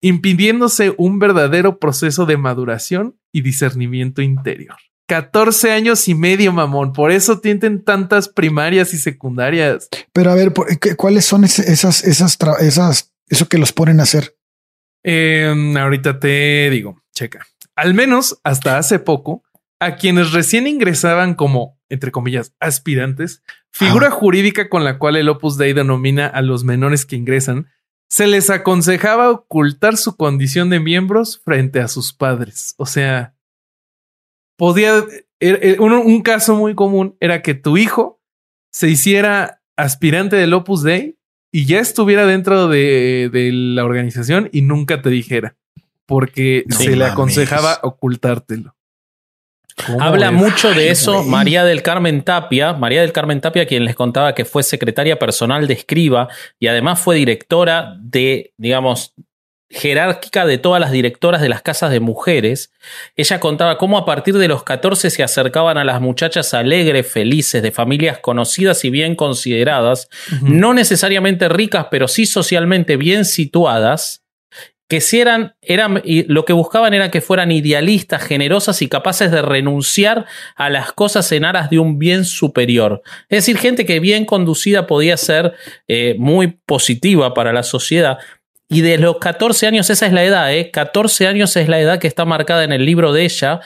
impidiéndose un verdadero proceso de maduración y discernimiento interior. 14 años y medio, mamón. Por eso tienen tantas primarias y secundarias. Pero a ver, ¿cuáles son esas, esas, esas, eso que los ponen a hacer? Em, ahorita te digo, checa. Al menos hasta hace poco, a quienes recién ingresaban como, entre comillas, aspirantes, figura jurídica con la cual el Opus Dei denomina a los menores que ingresan, se les aconsejaba ocultar su condición de miembros frente a sus padres. O sea, podía, er, er, un caso muy común era que tu hijo se hiciera aspirante del Opus Dei y ya estuviera dentro de, la organización y nunca te dijera, porque se le aconsejaba ocultártelo. Habla mucho de eso María del Carmen Tapia, María del Carmen Tapia, quien les contaba que fue secretaria personal de Escriba y además fue directora de, digamos, jerárquica de todas las directoras de las casas de mujeres, ella contaba cómo a partir de los 14 se acercaban a las muchachas alegres, felices, de familias conocidas y bien consideradas, no necesariamente ricas, pero sí socialmente bien situadas, que si eran, eran y lo que buscaban era que fueran idealistas, generosas y capaces de renunciar a las cosas en aras de un bien superior. Es decir, gente que bien conducida podía ser eh, muy positiva para la sociedad. Y de los 14 años, esa es la edad, ¿eh? 14 años es la edad que está marcada en el libro de ella,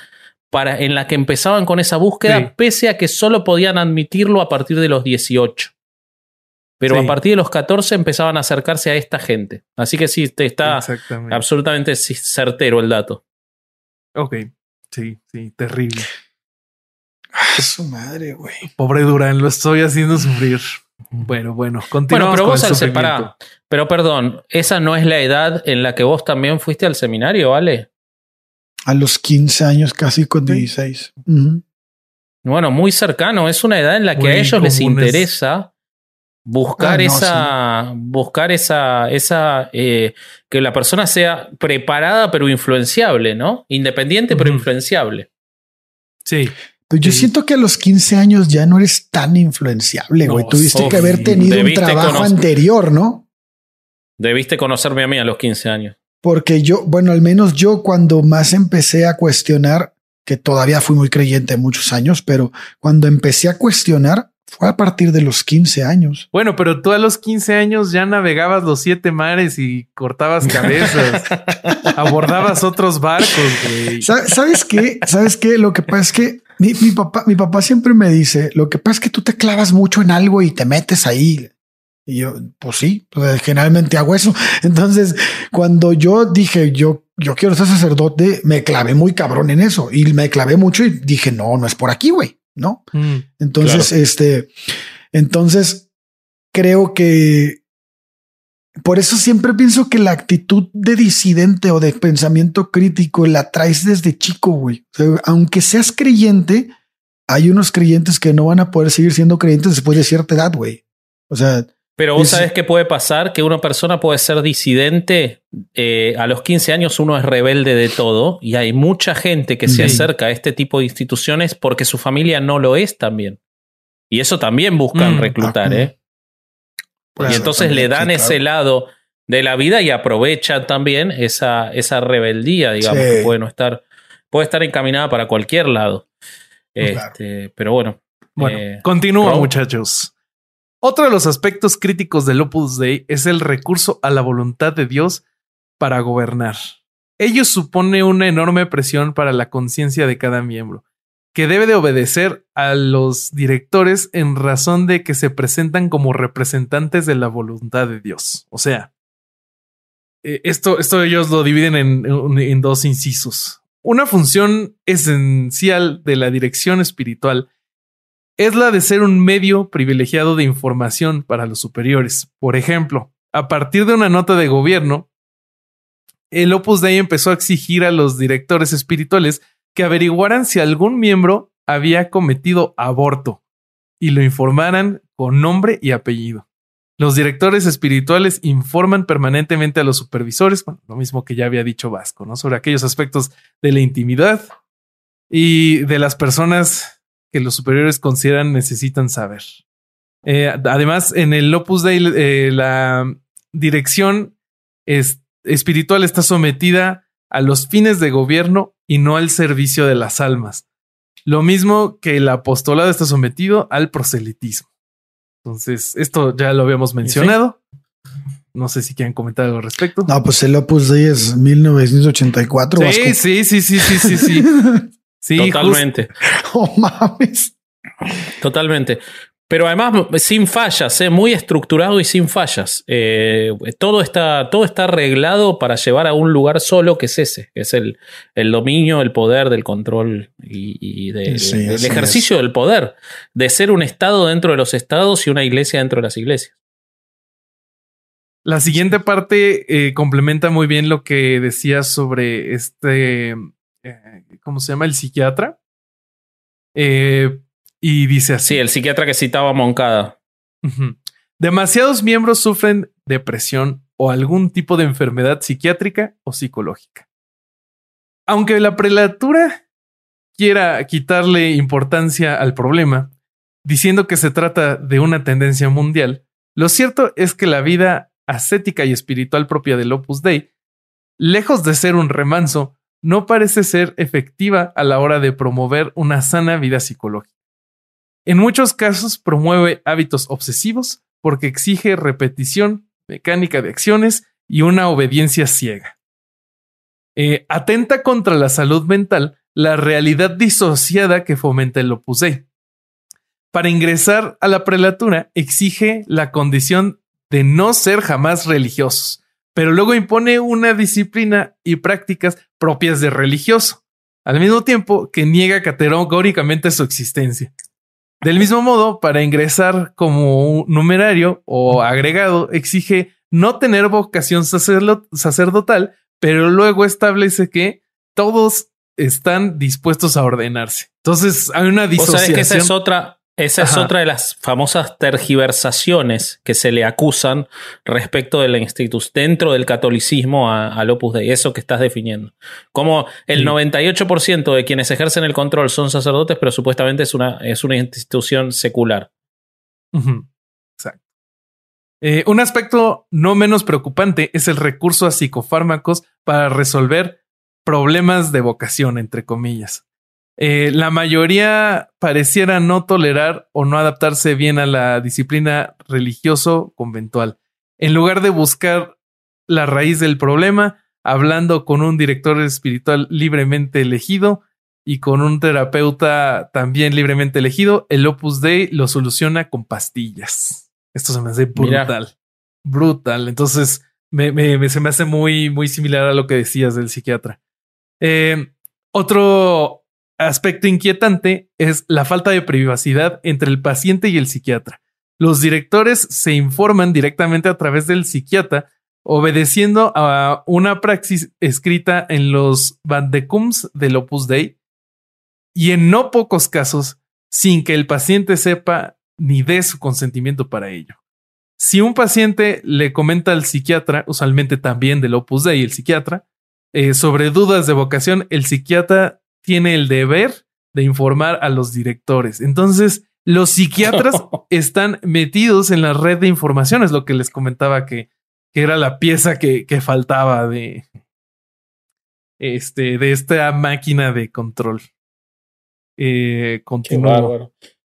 para, en la que empezaban con esa búsqueda, pese a que solo podían admitirlo a partir de los 18. Pero a partir de los 14 empezaban a acercarse a esta gente. Así que sí, está absolutamente certero el dato. Ok, sí, sí, terrible. Ah, su madre, güey. Pobre Durán, lo estoy haciendo sufrir. Bueno, bueno, continuamos. Bueno, pero vos al Pero perdón, esa no es la edad en la que vos también fuiste al seminario, ¿vale? A los 15 años, casi con 16. Bueno, muy cercano. Es una edad en la que a ellos les interesa Buscar ah, esa, buscar esa, esa, eh, que la persona sea preparada pero influenciable, ¿no? Independiente pero influenciable. Sí. Pues yo siento que a los 15 años ya no eres tan influenciable, güey. Tuviste que haber tenido un trabajo anterior, ¿no? Debiste conocerme a mí a los 15 años. Porque yo, bueno, al menos yo cuando más empecé a cuestionar, que todavía fui muy creyente muchos años, pero cuando empecé a cuestionar, fue a partir de los 15 años. Bueno, pero tú a los 15 años ya navegabas los siete mares y cortabas (laughs) cabezas, abordabas otros barcos. Güey. ¿Sabes qué? ¿Sabes qué? Lo que pasa es que mi, papá, mi papá siempre me dice, lo que pasa es que tú te clavas mucho en algo y te metes ahí. Y yo, pues sí, pues generalmente hago eso. (laughs) Entonces, cuando yo dije, yo, yo quiero ser sacerdote, me clavé muy cabrón en eso y me clavé mucho y dije, no, no es por aquí, güey. ¿no? Mm, entonces, este, entonces creo que por eso siempre pienso que la actitud de disidente o de pensamiento crítico la traes desde chico, güey. aunque seas creyente, hay unos creyentes que no van a poder seguir siendo creyentes después de cierta edad, güey. O sea, pero vos sabés qué puede pasar, que una persona puede ser disidente, eh, a los 15 años uno es rebelde de todo y hay mucha gente que se acerca a este tipo de instituciones porque su familia no lo es también. Y eso también buscan mm, reclutar, ¿eh? Y entonces le dan ese lado de la vida y aprovechan también esa, esa rebeldía, digamos, que puede no estar, puede estar encaminada para cualquier lado. Este, pero bueno. Bueno, eh, continúa, muchachos. Otro de los aspectos críticos del Opus Dei es el recurso a la voluntad de Dios para gobernar. Ello supone una enorme presión para la conciencia de cada miembro, que debe de obedecer a los directores en razón de que se presentan como representantes de la voluntad de Dios. O sea, eh, esto, ellos lo dividen en, en dos incisos. Una función esencial de la dirección espiritual es la de ser un medio privilegiado de información para los superiores. Por ejemplo, a partir de una nota de gobierno, el Opus Dei empezó a exigir a los directores espirituales que averiguaran si algún miembro había cometido aborto y lo informaran con nombre y apellido. Los directores espirituales informan permanentemente a los supervisores, lo mismo que ya había dicho Vasco, ¿no? Sobre aquellos aspectos de la intimidad y de las personas que los superiores consideran necesitan saber. Eh, además, en el Opus Dei, eh, la dirección espiritual está sometida a los fines de gobierno y no al servicio de las almas. Lo mismo que el apostolado está sometido al proselitismo. Entonces, esto ya lo habíamos mencionado. No sé si quieren comentar algo al respecto. No, pues el Opus Dei es 1984. Sí, sí, sí, sí, sí, sí, (laughs) sí. Sí, totalmente. (laughs) Oh, mames. Totalmente. Pero además sin fallas, ¿eh? muy estructurado y sin fallas. Eh, todo, está, todo está arreglado para llevar a un lugar solo que es ese, que es el, el dominio, el poder del control y, del ejercicio del poder, de ser un Estado dentro de los estados y una iglesia dentro de las iglesias. La siguiente parte eh, complementa muy bien lo que decías sobre este ¿cómo se llama? El psiquiatra. Eh, y dice así. Sí, el psiquiatra que citaba Moncada. Demasiados miembros sufren depresión o algún tipo de enfermedad psiquiátrica o psicológica. Aunque la prelatura quiera quitarle importancia al problema, diciendo que se trata de una tendencia mundial, lo cierto es que la vida ascética y espiritual propia del Opus Dei lejos de ser un remanso, no parece ser efectiva a la hora de promover una sana vida psicológica. En muchos casos promueve hábitos obsesivos porque exige repetición, mecánica de acciones y una obediencia ciega. Eh, atenta contra la salud mental la realidad disociada que fomenta el Opus. Para ingresar a la prelatura exige la condición de no ser jamás religiosos, pero luego impone una disciplina y prácticas propias de religioso, al mismo tiempo que niega categóricamente su existencia. Del mismo modo, para ingresar como un numerario o agregado, exige no tener vocación sacerdotal, pero luego establece que todos están dispuestos a ordenarse. Entonces hay una disociación. que esa es otra, esa es otra de las famosas tergiversaciones que se le acusan respecto de la institución dentro del catolicismo al Opus Dei, eso que estás definiendo. Como el 98% de quienes ejercen el control son sacerdotes, pero supuestamente es una, es una institución secular. Exacto. Eh, un aspecto no menos preocupante es el recurso a psicofármacos para resolver problemas de vocación, entre comillas. Eh, la mayoría pareciera no tolerar o no adaptarse bien a la disciplina religioso conventual. En lugar de buscar la raíz del problema, hablando con un director espiritual libremente elegido y con un terapeuta también libremente elegido, el Opus Dei lo soluciona con pastillas. Esto se me hace brutal. Brutal. Entonces, me, se me hace muy, muy similar a lo que decías del psiquiatra. Eh, otro aspecto inquietante es la falta de privacidad entre el paciente y el psiquiatra. Los directores se informan directamente a través del psiquiatra, obedeciendo a una praxis escrita en los Vandecums del Opus Dei y en no pocos casos sin que el paciente sepa ni dé su consentimiento para ello. Si un paciente le comenta al psiquiatra, usualmente también del Opus Dei el psiquiatra, eh, sobre dudas de vocación, el psiquiatra tiene el deber de informar a los directores. Entonces, los psiquiatras (laughs) están metidos en la red de información, es lo que les comentaba que, que era la pieza que, que, faltaba de, este, de esta máquina de control. Eh,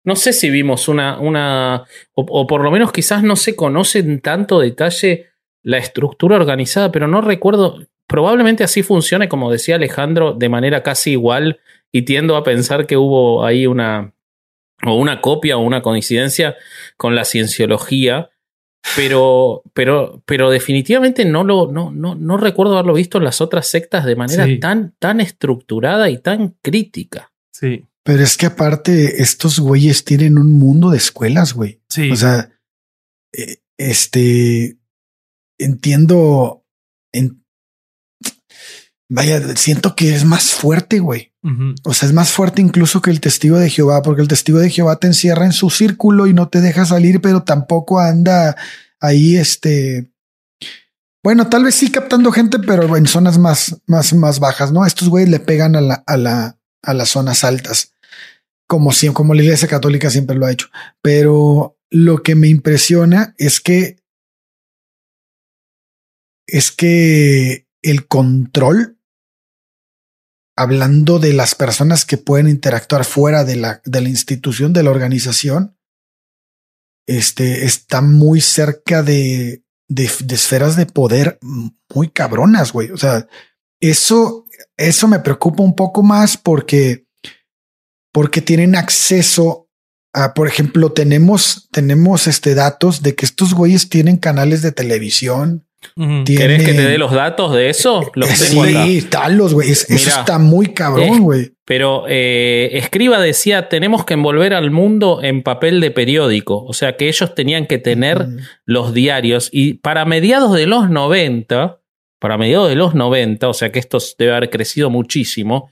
No sé si vimos una, una o, o, por lo menos quizás no se conoce en tanto detalle la estructura organizada, pero no recuerdo, Probablemente así funcione, como decía Alejandro, de manera casi igual y tiendo a pensar que hubo ahí una o una copia o una coincidencia con la cienciología, pero, pero, pero definitivamente no, lo, no, no, no recuerdo haberlo visto en las otras sectas de manera tan, tan estructurada y tan crítica. Sí. Pero es que aparte, estos güeyes tienen un mundo de escuelas, güey. Sí. O sea, eh, este entiendo, vaya, siento que es más fuerte, güey. O sea, es más fuerte incluso que el testigo de Jehová, porque el testigo de Jehová te encierra en su círculo y no te deja salir, pero tampoco anda ahí, este. Bueno, tal vez sí captando gente, pero en zonas más, más, más bajas, ¿no? Estos güeyes le pegan a la, a la, a las zonas altas, como siempre, como la iglesia católica siempre lo ha hecho. Pero lo que me impresiona es que es que el control hablando de las personas que pueden interactuar fuera de la, de la institución, de la organización, este, está muy cerca de, de, esferas de poder muy cabronas, güey. O sea, eso, eso me preocupa un poco más porque, porque tienen acceso a, por ejemplo, tenemos, tenemos este datos de que estos güeyes tienen canales de televisión, ¿Querés que te dé los datos de eso? Los sí, están los güey. Eso está muy cabrón, güey. Pero eh, Escriba decía: tenemos que envolver al mundo en papel de periódico. O sea que ellos tenían que tener los diarios. Y para mediados de los 90, para mediados de los 90, o sea que esto debe haber crecido muchísimo.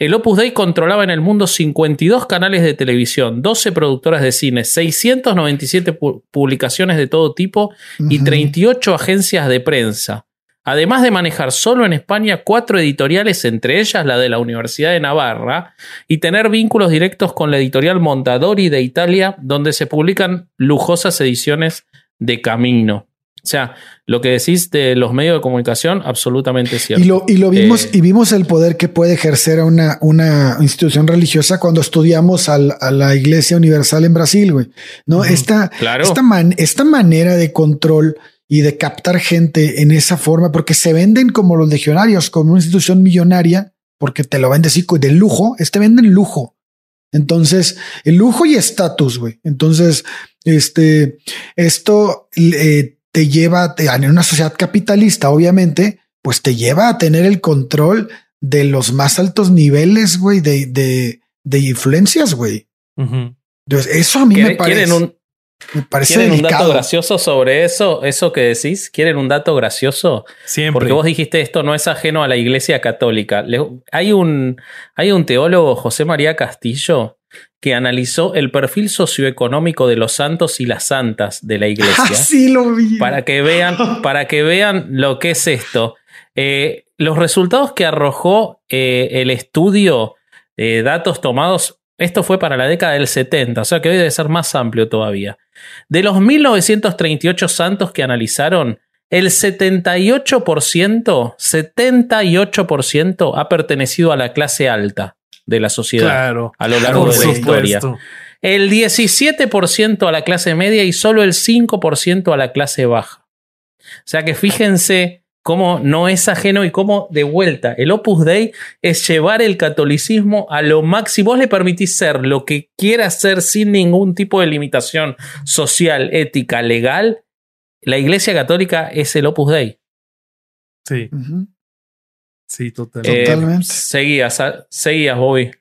El Opus Dei controlaba en el mundo 52 canales de televisión, 12 productoras de cine, 697 publicaciones de todo tipo y 38 agencias de prensa. Además de manejar solo en España cuatro editoriales, entre ellas la de la Universidad de Navarra, y tener vínculos directos con la editorial Mondadori de Italia, donde se publican lujosas ediciones de Camino. O sea, lo que decís de los medios de comunicación, absolutamente cierto. Y lo, y lo vimos, eh, y vimos el poder que puede ejercer una, una institución religiosa cuando estudiamos a la Iglesia Universal en Brasil, güey. No, esta, esta, esta manera de control y de captar gente en esa forma, porque se venden como los legionarios, como una institución millonaria, porque te lo venden así de lujo, este venden lujo. Entonces, el lujo y estatus, güey. Entonces, este, esto eh, te lleva en una sociedad capitalista, obviamente, pues te lleva a tener el control de los más altos niveles, güey, de, de, de influencias, güey. Entonces, eso a mí me parece. Un, me parece ¿Quieren un dato gracioso sobre eso? Eso que decís. ¿Quieren un dato gracioso? Siempre. Porque vos dijiste esto no es ajeno a la Iglesia Católica. hay, un, hay un teólogo, José María Castillo, que analizó el perfil socioeconómico de los santos y las santas de la (laughs) iglesia. Ah, sí, lo vi. Para que vean, para que vean lo que es esto. Eh, los resultados que arrojó eh, el estudio, de datos tomados, esto fue para la década del 70, o sea que hoy debe ser más amplio todavía. De los 1938 santos que analizaron, el 78%, 78% ha pertenecido a la clase alta de la sociedad a lo largo de la historia. El 17% a la clase media y solo el 5% a la clase baja. O sea que fíjense cómo no es ajeno y cómo de vuelta el Opus Dei es llevar el catolicismo a lo máximo. Vos le permitís ser lo que quiera ser sin ningún tipo de limitación social, ética, legal. La Iglesia Católica es el Opus Dei. Sí. Sí, eh, totalmente. seguías, seguías, Bobby.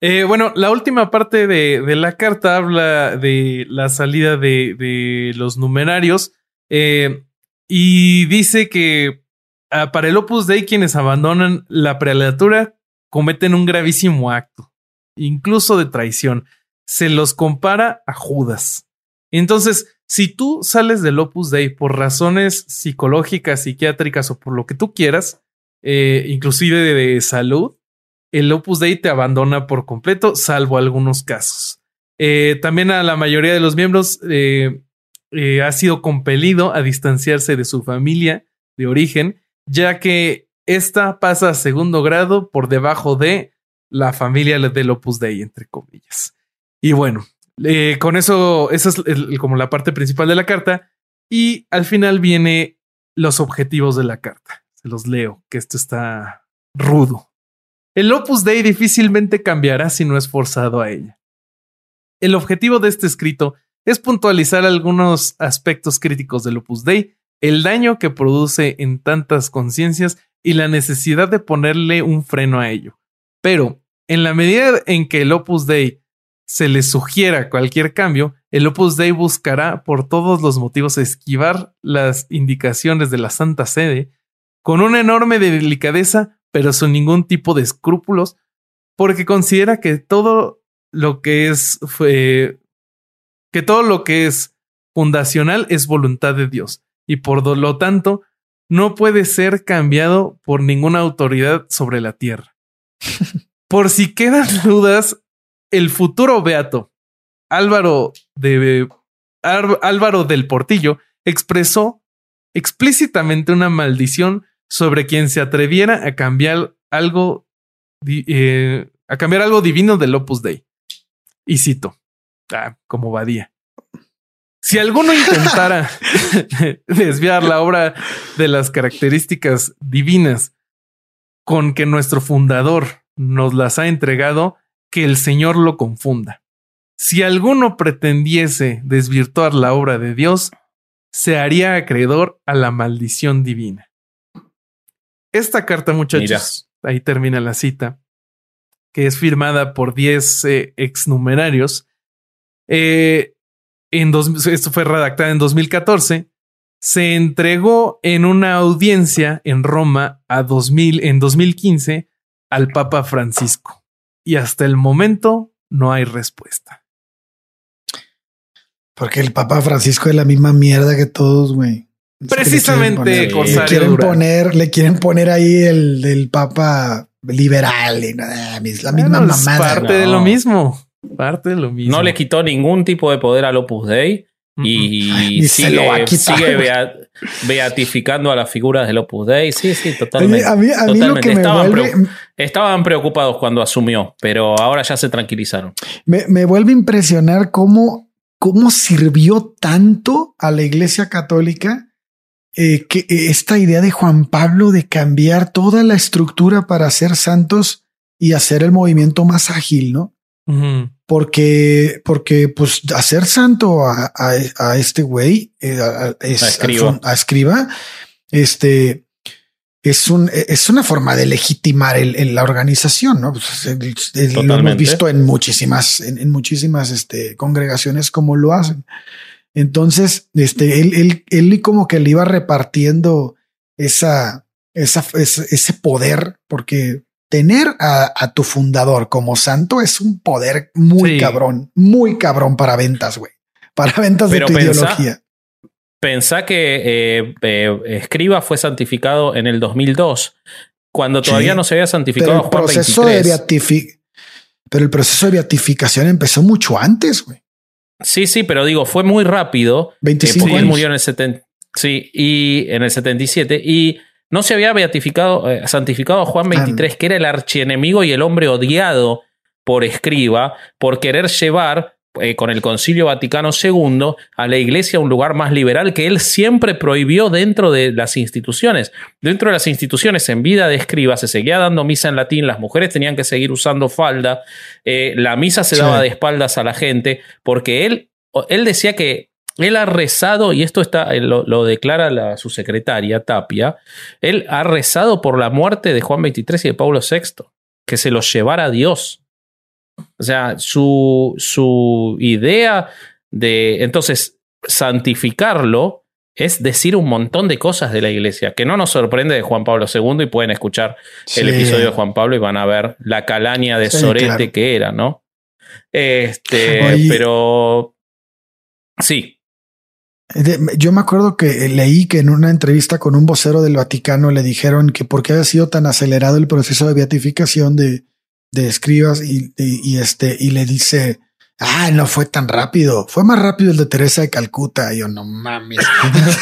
Eh, bueno, la última parte de, la carta habla de la salida de, los numerarios eh, y dice que ah, para el Opus Dei quienes abandonan la prelatura cometen un gravísimo acto, incluso de traición. Se los compara a Judas. Entonces, si tú sales del Opus Dei por razones psicológicas, psiquiátricas o por lo que tú quieras, eh, inclusive de, salud, el Opus Dei te abandona por completo, salvo algunos casos. Eh, también a la mayoría de los miembros eh, ha sido compelido a distanciarse de su familia de origen, ya que esta pasa a segundo grado por debajo de la familia del Opus Dei, entre comillas. Y bueno, con eso, esa es como la parte principal de la carta. Y al final viene los objetivos de la carta. Se los leo, que esto está rudo. El Opus Dei difícilmente cambiará si no es forzado a ella. El objetivo de este escrito es puntualizar algunos aspectos críticos del Opus Dei, el daño que produce en tantas conciencias y la necesidad de ponerle un freno a ello. Pero, en la medida en que el Opus Dei se le sugiera cualquier cambio, el Opus Dei buscará por todos los motivos esquivar las indicaciones de la Santa Sede con una enorme delicadeza, pero sin ningún tipo de escrúpulos, porque considera que todo lo que es que todo lo que es fundacional es voluntad de Dios y por lo tanto no puede ser cambiado por ninguna autoridad sobre la tierra. (laughs) por si quedan dudas, el futuro beato Álvaro de Álvaro del Portillo expresó explícitamente una maldición sobre quien se atreviera a cambiar algo, eh, a cambiar algo divino del Opus Dei. Y cito, ah, como Badía. Si alguno (laughs) intentara (laughs) desviar la obra de las características divinas con que nuestro fundador nos las ha entregado, que el Señor lo confunda. Si alguno pretendiese desvirtuar la obra de Dios, se haría acreedor a la maldición divina. Esta carta, muchachos, ahí termina la cita, que es firmada por 10 eh, exnumerarios. Eh, en esto fue redactada en 2014. Se entregó en una audiencia en Roma a 2000, en 2015 al Papa Francisco. Y hasta el momento no hay respuesta. Porque el Papa Francisco es la misma mierda que todos, güey. Precisamente, le quieren, poner, le quieren poner ahí el del Papa liberal y nada, la misma mamada. Parte de lo mismo. Parte de lo mismo. No le quitó ningún tipo de poder al Opus Dei y sigue, beatificando a las figuras del Opus Dei. Sí, sí, totalmente. A mí, lo que me estaban, estaban, preocupados cuando asumió, pero ahora ya se tranquilizaron. Me, me vuelve a impresionar cómo, cómo sirvió tanto a la Iglesia Católica eh, que esta idea de Juan Pablo de cambiar toda la estructura para ser santos y hacer el movimiento más ágil, ¿no? Porque, porque pues hacer santo a, a, este güey eh, es, a, escriba. este es un es una forma de legitimar el, la organización, ¿no? Pues, lo hemos visto en muchísimas, en, muchísimas este, congregaciones como lo hacen. Entonces, este, él, él, él como que le iba repartiendo esa, esa, ese poder, porque tener a, tu fundador como santo es un poder muy cabrón, muy cabrón para ventas, güey. Para ventas de tu ideología. Pensá que eh, eh, Escriba fue santificado en el 2002, cuando todavía no se había santificado pero el proceso de Pero el proceso de beatificación empezó mucho antes, güey. Sí, sí, pero digo, fue muy rápido. 25 eh, Él murió en el 70. Sí, y en el 77. Y no se había beatificado, eh, santificado a Juan 23, que era el archienemigo y el hombre odiado por escriba, por querer llevar eh, con el Concilio Vaticano II a la iglesia un lugar más liberal que él siempre prohibió dentro de las instituciones. Dentro de las instituciones, en vida de escriba, se seguía dando misa en latín, las mujeres tenían que seguir usando falda, eh, la misa se daba de espaldas a la gente, porque él, él decía que él ha rezado, y esto está, lo, declara la, su secretaria, Tapia, él ha rezado por la muerte de Juan XXIII y de Pablo VI, que se los llevara a Dios. O sea, su, su idea de, entonces, santificarlo es decir un montón de cosas de la iglesia, que no nos sorprende de Juan Pablo II y pueden escuchar el episodio de Juan Pablo y van a ver la calaña de sorete que era, ¿no? Este, pero sí, yo me acuerdo que leí que en una entrevista con un vocero del Vaticano le dijeron que por qué había sido tan acelerado el proceso de beatificación de, de escribas y, y, este y le dice Ah, no fue tan rápido. Fue más rápido el de Teresa de Calcuta. yo no mames.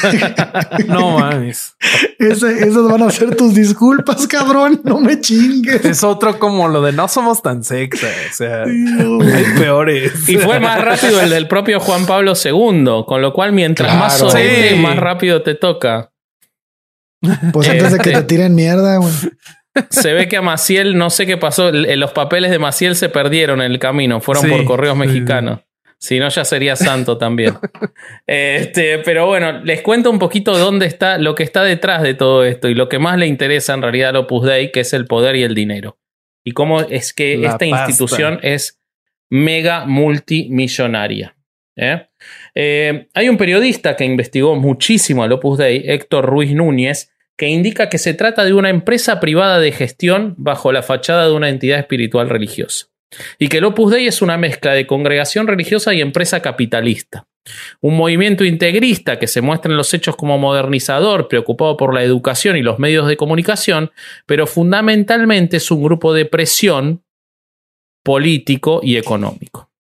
(laughs) no (laughs) mames. esas van a ser tus disculpas, cabrón. No me chingues. Es otro como lo de no somos tan sexy. O sea, hay peores. Y fue más rápido el del propio Juan Pablo II, con lo cual mientras más sobre, más rápido te toca. Pues antes de que te este. tiren mierda, güey. Se ve que a Maciel, no sé qué pasó, los papeles de Maciel se perdieron en el camino, fueron por correos mexicanos. Si no, ya sería santo también. (laughs) Este, pero bueno, les cuento un poquito dónde está lo que está detrás de todo esto y lo que más le interesa en realidad al Opus Dei, que es el poder y el dinero. Y cómo es que esta institución es mega multimillonaria. ¿eh? Eh, hay un periodista que investigó muchísimo al Opus Dei, Héctor Ruiz Núñez, que indica que se trata de una empresa privada de gestión bajo la fachada de una entidad espiritual religiosa, y que el Opus Dei es una mezcla de congregación religiosa y empresa capitalista. Un movimiento integrista que se muestra en los hechos como modernizador, preocupado por la educación y los medios de comunicación, pero fundamentalmente es un grupo de presión político y económico.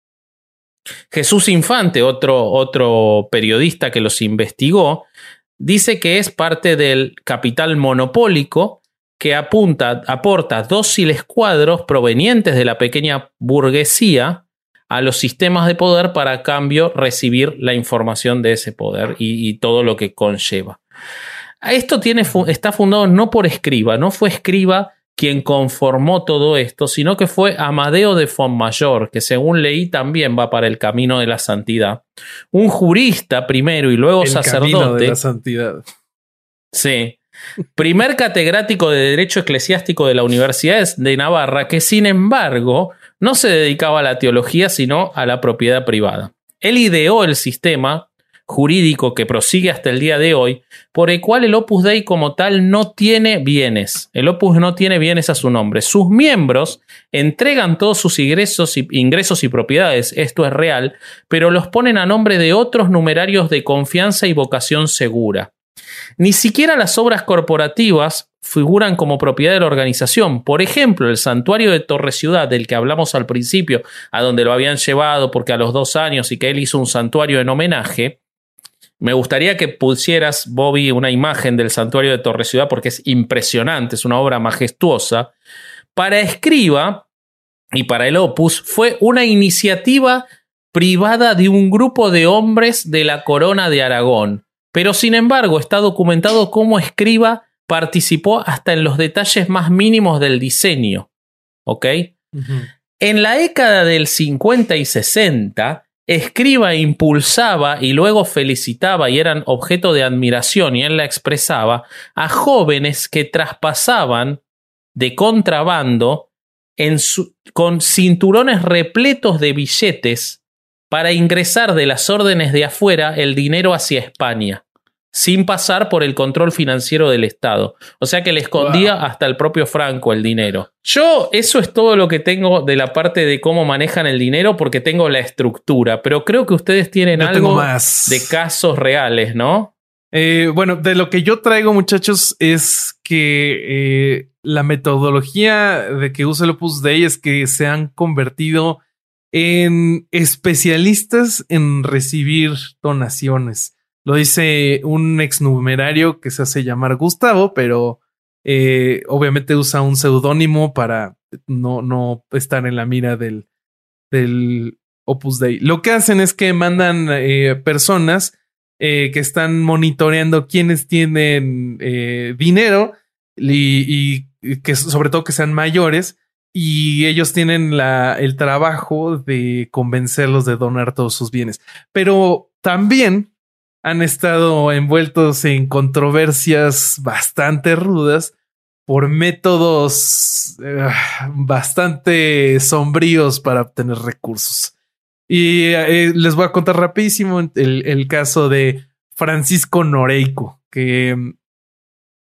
Jesús Infante, otro, otro periodista que los investigó, dice que es parte del capital monopólico que apunta, aporta dóciles cuadros provenientes de la pequeña burguesía a los sistemas de poder para a cambio recibir la información de ese poder y, y todo lo que conlleva. Esto tiene, está fundado no por escriba, no fue escriba quien conformó todo esto, sino que fue Amadeo de Fontmayor, que según leí también va para el camino de la santidad. Un jurista primero y luego el sacerdote. Camino de la santidad. Sí. Primer catedrático de Derecho Eclesiástico de la Universidad de Navarra, que sin embargo no se dedicaba a la teología, sino a la propiedad privada. Él ideó el sistema jurídico que prosigue hasta el día de hoy, por el cual el Opus Dei como tal no tiene bienes. El Opus no tiene bienes a su nombre. Sus miembros entregan todos sus ingresos y, propiedades, esto es real, pero los ponen a nombre de otros numerarios de confianza y vocación segura. Ni siquiera las obras corporativas figuran como propiedad de la organización. Por ejemplo, el santuario de Torre Ciudad, del que hablamos al principio, a donde lo habían llevado porque a los dos años y que él hizo un santuario en homenaje. Me gustaría que pusieras, Bobby, una imagen del santuario de Torre Ciudad porque es impresionante, es una obra majestuosa. Para Escriba y para el Opus fue una iniciativa privada de un grupo de hombres de la corona de Aragón, pero sin embargo está documentado cómo Escriba participó hasta en los detalles más mínimos del diseño. ¿Ok? En la década del 50 y 60, Escriba impulsaba y luego felicitaba y eran objeto de admiración y él la expresaba a jóvenes que traspasaban de contrabando con cinturones repletos de billetes para ingresar de las órdenes de afuera el dinero hacia España, sin pasar por el control financiero del Estado. O sea que le escondía hasta el propio Franco el dinero. Yo, eso es todo lo que tengo de la parte de cómo manejan el dinero, porque tengo la estructura, pero creo que ustedes tienen algo más. de casos reales, ¿no? Eh, bueno, de lo que yo traigo, muchachos, es que eh, la metodología de que usa el Opus Dei es que se han convertido en especialistas en recibir donaciones. Lo dice un exnumerario que se hace llamar Gustavo, pero eh, obviamente usa un seudónimo para no, no estar en la mira del, del Opus Dei. Lo que hacen es que mandan eh, personas eh, que están monitoreando quiénes tienen dinero y, y, que sobre todo que sean mayores y ellos tienen la, el trabajo de convencerlos de donar todos sus bienes. Pero también han estado envueltos en controversias bastante rudas por métodos eh, bastante sombríos para obtener recursos. Y eh, les voy a contar rapidísimo el, el caso de Francisco Noreico, que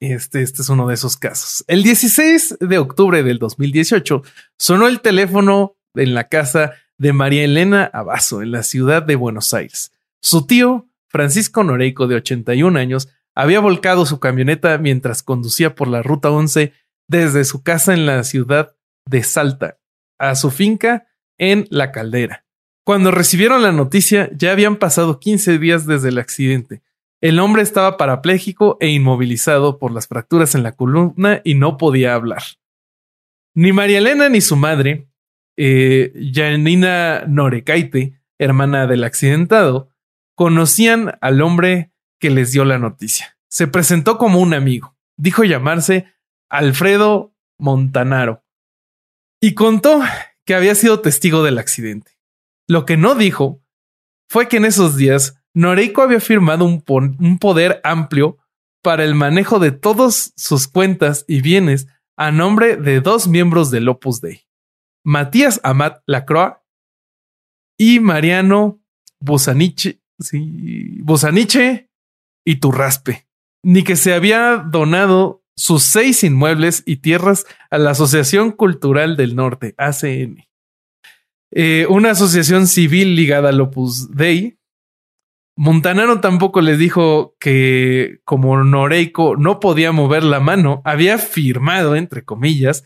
este, este es uno de esos casos. El 16 de octubre del 2018 sonó el teléfono en la casa de María Elena Abazo, en la ciudad de Buenos Aires. Su tío, Francisco Noreico, de 81 años, había volcado su camioneta mientras conducía por la ruta 11 desde su casa en la ciudad de Salta a su finca en La Caldera. Cuando recibieron la noticia, ya habían pasado 15 días desde el accidente el hombre estaba parapléjico e inmovilizado por las fracturas en la columna y no podía hablar. Ni María Elena ni su madre, eh, Janina Norecaite, hermana del accidentado, conocían al hombre que les dio la noticia. Se presentó como un amigo. Dijo llamarse Alfredo Montanaro y contó que había sido testigo del accidente. Lo que no dijo fue que en esos días Noreiko había firmado un, poder amplio para el manejo de todas sus cuentas y bienes a nombre de dos miembros del Opus Dei, Matías Amat Lacroix y Mariano Bosaniche, sí, Bosaniche y Turraspe, ni que se había donado sus seis inmuebles y tierras a la Asociación Cultural del Norte, ACN, eh, una asociación civil ligada al Opus Dei. Montanaro tampoco les dijo que como Noreiko no podía mover la mano, había firmado, entre comillas,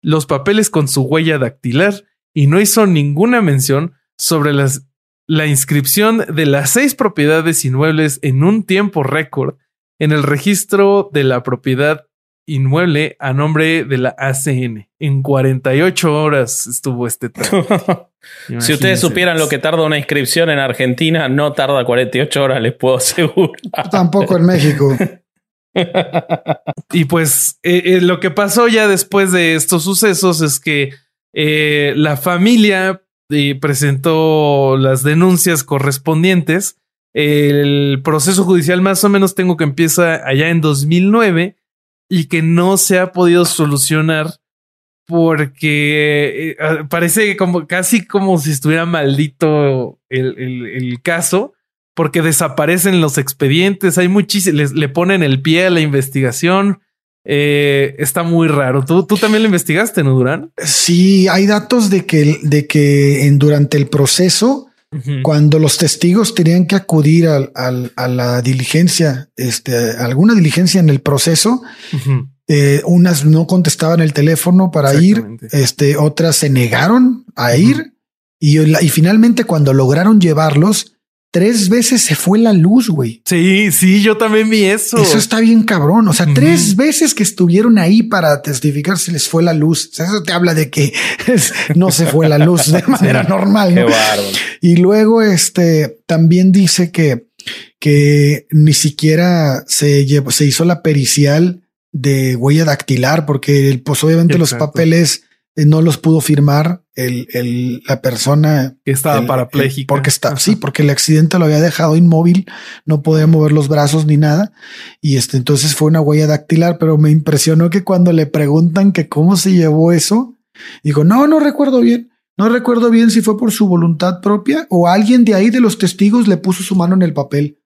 los papeles con su huella dactilar y no hizo ninguna mención sobre las, la inscripción de las seis propiedades inmuebles en un tiempo récord en el registro de la propiedad inmueble a nombre de la ACN. En 48 horas estuvo este trato. (laughs) si ustedes supieran lo que tarda una inscripción en Argentina, no tarda 48 horas, les puedo asegurar. Tampoco en México. (laughs) y pues eh, eh, lo que pasó ya después de estos sucesos es que eh, la familia presentó las denuncias correspondientes. El proceso judicial más o menos tengo que empieza allá en 2009 y que no se ha podido solucionar porque eh, ah, parece como casi como si estuviera maldito el, caso, porque desaparecen los expedientes, hay muchísimos, le ponen el pie a la investigación. Eh, está muy raro. ¿Tú, ¿Tú también lo investigaste, no, Durán? Sí, hay datos de que, de que en, durante el proceso cuando los testigos tenían que acudir a la diligencia, este, alguna diligencia en el proceso, eh, unas no contestaban el teléfono para ir, este, otras se negaron a ir y, y finalmente cuando lograron llevarlos, tres veces se fue la luz, güey. Sí, sí, yo también vi eso. Eso está bien cabrón. O sea, tres veces que estuvieron ahí para testificar se les fue la luz. O sea, eso te habla de que (laughs) no se fue la luz de (laughs) manera normal. ¿no? Y luego, este también dice que, que ni siquiera se llevó, se hizo la pericial de huella dactilar, porque pues obviamente los papeles no los pudo firmar el, el, la persona que estaba parapléjica. porque está, sí, porque el accidente lo había dejado inmóvil, no podía mover los brazos ni nada. Y este, entonces fue una huella dactilar, pero me impresionó que cuando le preguntan que cómo se llevó eso, dijo, no, no recuerdo bien. No recuerdo bien si fue por su voluntad propia o alguien de ahí de los testigos le puso su mano en el papel.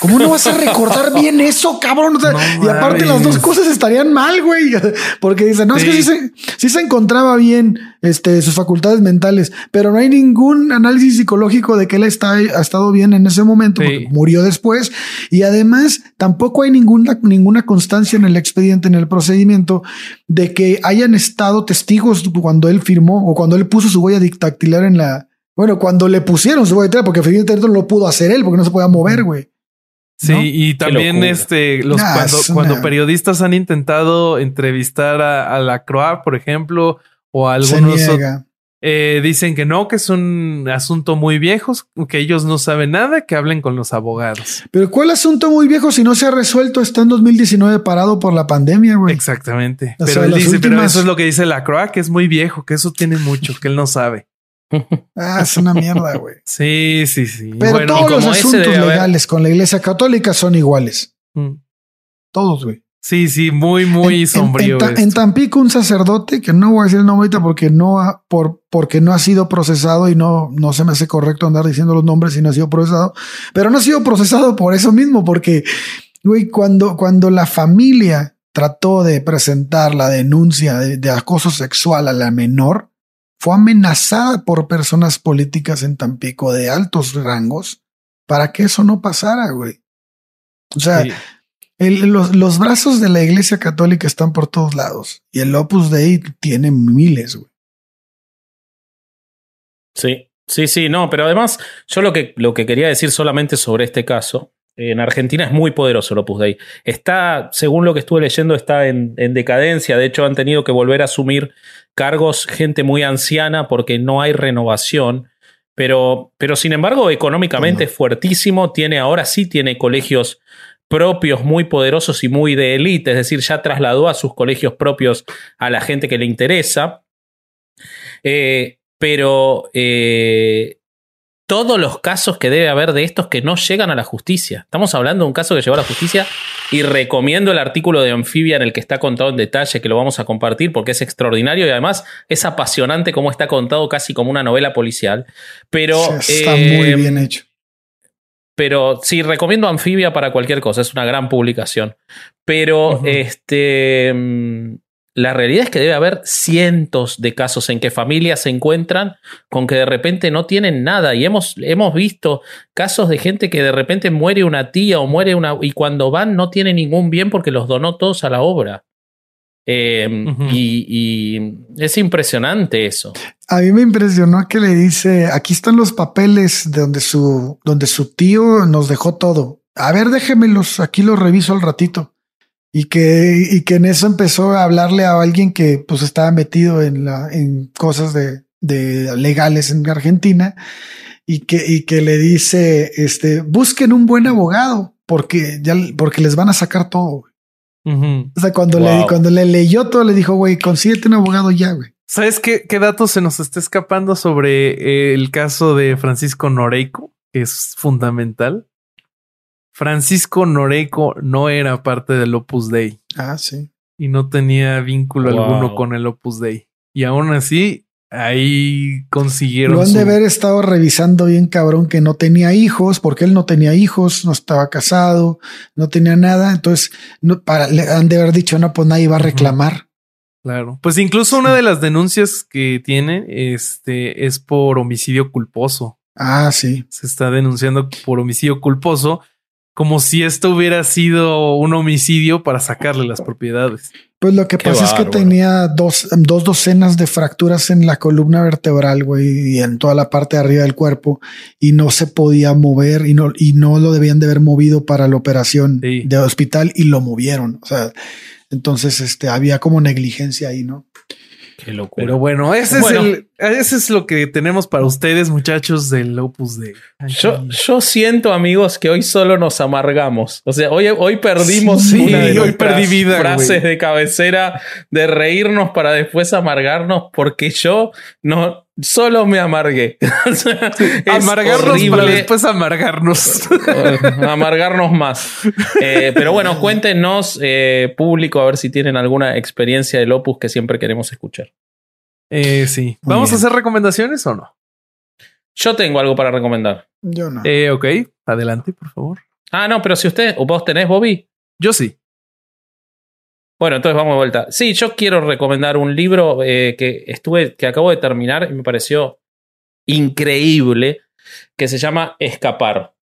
¿Cómo no vas a recordar (laughs) bien eso, cabrón? y aparte las dos cosas estarían mal, güey. (laughs) Porque dicen, no, es que sí se, sí se encontraba bien este, sus facultades mentales, pero no hay ningún análisis psicológico de que él está, ha estado bien en ese momento, porque murió después. Y además, tampoco hay ninguna, ninguna constancia en el expediente, en el procedimiento, de que hayan estado testigos cuando él firmó o cuando él puso su huella dictactilar en la... Bueno, cuando le pusieron su huella dictactilar, porque evidentemente no lo pudo hacer él, porque no se podía mover, güey. Sí, y también este, los cuando, cuando, periodistas han intentado entrevistar a, la Croix, por ejemplo, o a algunos eh, dicen que no, que es un asunto muy viejo, que ellos no saben nada, que hablen con los abogados. Pero ¿cuál asunto muy viejo si no se ha resuelto? Está en 2019 parado por la pandemia, güey. Exactamente. pero él dice, pero eso es lo que dice la Croix, que es muy viejo, que eso tiene mucho, que él no sabe. Ah, es una mierda, (laughs) güey. Sí, sí, sí. Pero todos los asuntos legales con la iglesia católica son iguales. Mm. Todos, güey. Sí, sí, muy, muy sombrío. En, Tampico, un sacerdote, que no voy a decir el nombre ahorita porque no ha, por, porque no ha sido procesado y no, no se me hace correcto andar diciendo los nombres y no ha sido procesado, pero no ha sido procesado por eso mismo, porque, güey, cuando, cuando la familia trató de presentar la denuncia de acoso sexual a la menor, fue amenazada por personas políticas en Tampico de altos rangos para que eso no pasara, güey. O sea, los, los, brazos de la Iglesia Católica están por todos lados y el Opus Dei tiene miles, güey. Sí, sí, sí, no, pero además yo lo que, lo que quería decir solamente sobre este caso en Argentina es muy poderoso el Opus Dei. Está, según lo que estuve leyendo, está en, decadencia. De hecho, han tenido que volver a asumir cargos gente muy anciana porque no hay renovación. Pero, pero sin embargo, económicamente es fuertísimo. Tiene, ahora sí tiene colegios propios muy poderosos y muy de élite. Es decir, ya trasladó a sus colegios propios a la gente que le interesa. Eh, pero eh, todos los casos que debe haber de estos que no llegan a la justicia. Estamos hablando de un caso que llegó a la justicia y recomiendo el artículo de Anfibia en el que está contado en detalle, que lo vamos a compartir porque es extraordinario y además es apasionante como está contado casi como una novela policial. Pero... está muy eh, bien hecho. Pero sí, recomiendo Anfibia para cualquier cosa, es una gran publicación. Pero este mm, la realidad es que debe haber cientos de casos en que familias se encuentran con que de repente no tienen nada. Y hemos, hemos visto casos de gente que de repente muere una tía o muere una. y cuando van no tiene ningún bien porque los donó todos a la obra. Em, y, es impresionante eso. A mí me impresionó que le dice: aquí están los papeles de donde su, donde su tío nos dejó todo. A ver, déjemelos, aquí los reviso al ratito y que, y que en eso empezó a hablarle a alguien que pues estaba metido en la, en cosas de, de legales en Argentina y que, y que le dice, este, busquen un buen abogado porque ya, porque les van a sacar todo. O sea, cuando le, cuando le leyó todo, le dijo, güey, consíguete un abogado ya, güey. ¿Sabes qué, qué dato se nos está escapando sobre eh, el caso de Francisco Noreico? Que es fundamental. Francisco Noreco no era parte del Opus Dei. Ah, sí. Y no tenía vínculo alguno con el Opus Dei. Y aún así, ahí consiguieron. Lo han de haber estado revisando bien cabrón que no tenía hijos, porque él no tenía hijos, no estaba casado, no tenía nada. Entonces, no, para, le han de haber dicho, no, pues nadie va a reclamar. Claro. Pues incluso una de las denuncias que tiene este, es por homicidio culposo. Ah, sí. Se está denunciando por homicidio culposo, como si esto hubiera sido un homicidio para sacarle las propiedades. Pues lo que pasa es que tenía dos, dos docenas de fracturas en la columna vertebral, güey, y en toda la parte de arriba del cuerpo, y no se podía mover y no, y no lo debían de haber movido para la operación de hospital y lo movieron. O sea, entonces este había como negligencia ahí, ¿no? Qué locura. Pero bueno, ese es el, ese es lo que tenemos para ustedes, muchachos del Opus de. Yo, yo siento, amigos, que hoy solo nos amargamos. O sea, hoy, hoy perdimos una de hoy perdí frases de cabecera de reírnos para después amargarnos, porque yo no solo me amargué. (laughs) amargarnos para después amargarnos. amargarnos más. Eh, pero bueno, cuéntenos, eh, público, a ver si tienen alguna experiencia del Opus que siempre queremos escuchar. Eh, sí. ¿Vamos a hacer recomendaciones o no? Yo tengo algo para recomendar. Yo no. Eh, ok, adelante, por favor. Ah, no, pero si usted o vos tenés, Bobby. Yo sí. Bueno, entonces vamos de vuelta. Sí, yo quiero recomendar un libro eh, que estuve, que acabo de terminar y me pareció increíble, que se llama Escapar.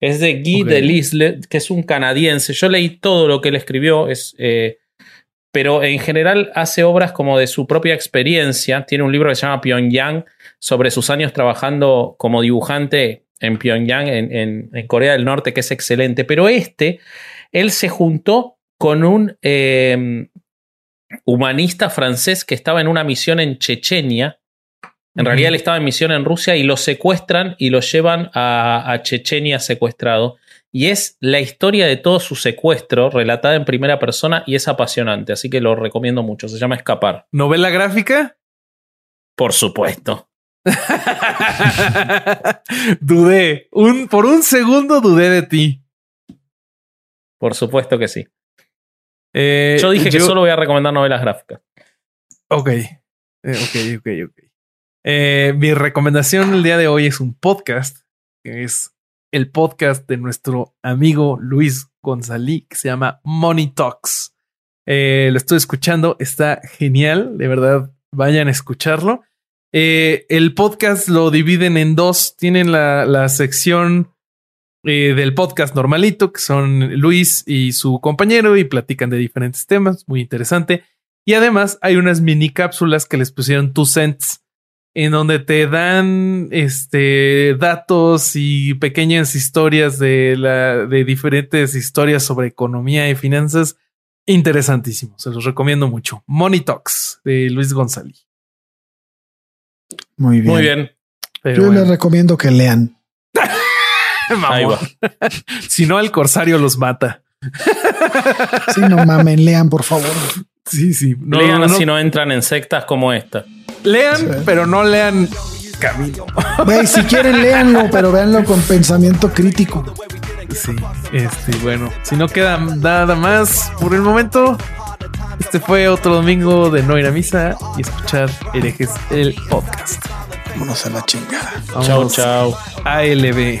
Es de Guy Delisle, que es un canadiense. Yo leí todo lo que él escribió, es eh, pero en general hace obras como de su propia experiencia. Tiene un libro que se llama Pyongyang sobre sus años trabajando como dibujante en Pyongyang, en, Corea del Norte, que es excelente. Pero este, él se juntó con un em, humanista francés que estaba en una misión en Chechenia. En realidad él estaba en misión en Rusia y lo secuestran y lo llevan a, a Chechenia secuestrado y es la historia de todo su secuestro relatada en primera persona y es apasionante, así que lo recomiendo mucho. Se llama Escapar. ¿Novela gráfica? Por supuesto. (laughs) dudé. Un, por un segundo dudé de ti. Por supuesto que sí. Eh, yo dije que solo voy a recomendar novelas gráficas. Ok. Eh, ok, ok, ok. Eh, mi recomendación el día de hoy es un podcast que es el podcast de nuestro amigo Luis González que se llama Money Talks. Eh, lo estoy escuchando, está genial, de verdad, vayan a escucharlo. Eh, el podcast lo dividen en dos, tienen la, sección eh, del podcast normalito, que son Luis y su compañero, y platican de diferentes temas, muy interesante. Y además hay unas mini cápsulas que les pusieron two cents en donde te dan este datos y pequeñas historias de la de diferentes historias sobre economía y finanzas interesantísimos. Se los recomiendo mucho. Money Talks de Luis González. Muy bien. Muy bien. Yo les recomiendo que lean. (laughs) Ahí va. (laughs) si no, el corsario los mata. Si no mamen, lean, por favor. Sí, sí. lean si no entran en sectas como esta. Lean, pero no lean camino. si quieren, léanlo, pero véanlo con pensamiento crítico. Sí, este, bueno, si no queda nada más por el momento, este fue otro domingo de no ir a misa y escuchar herejes el podcast. Vámonos a la chingada. Chao, chao. ALB.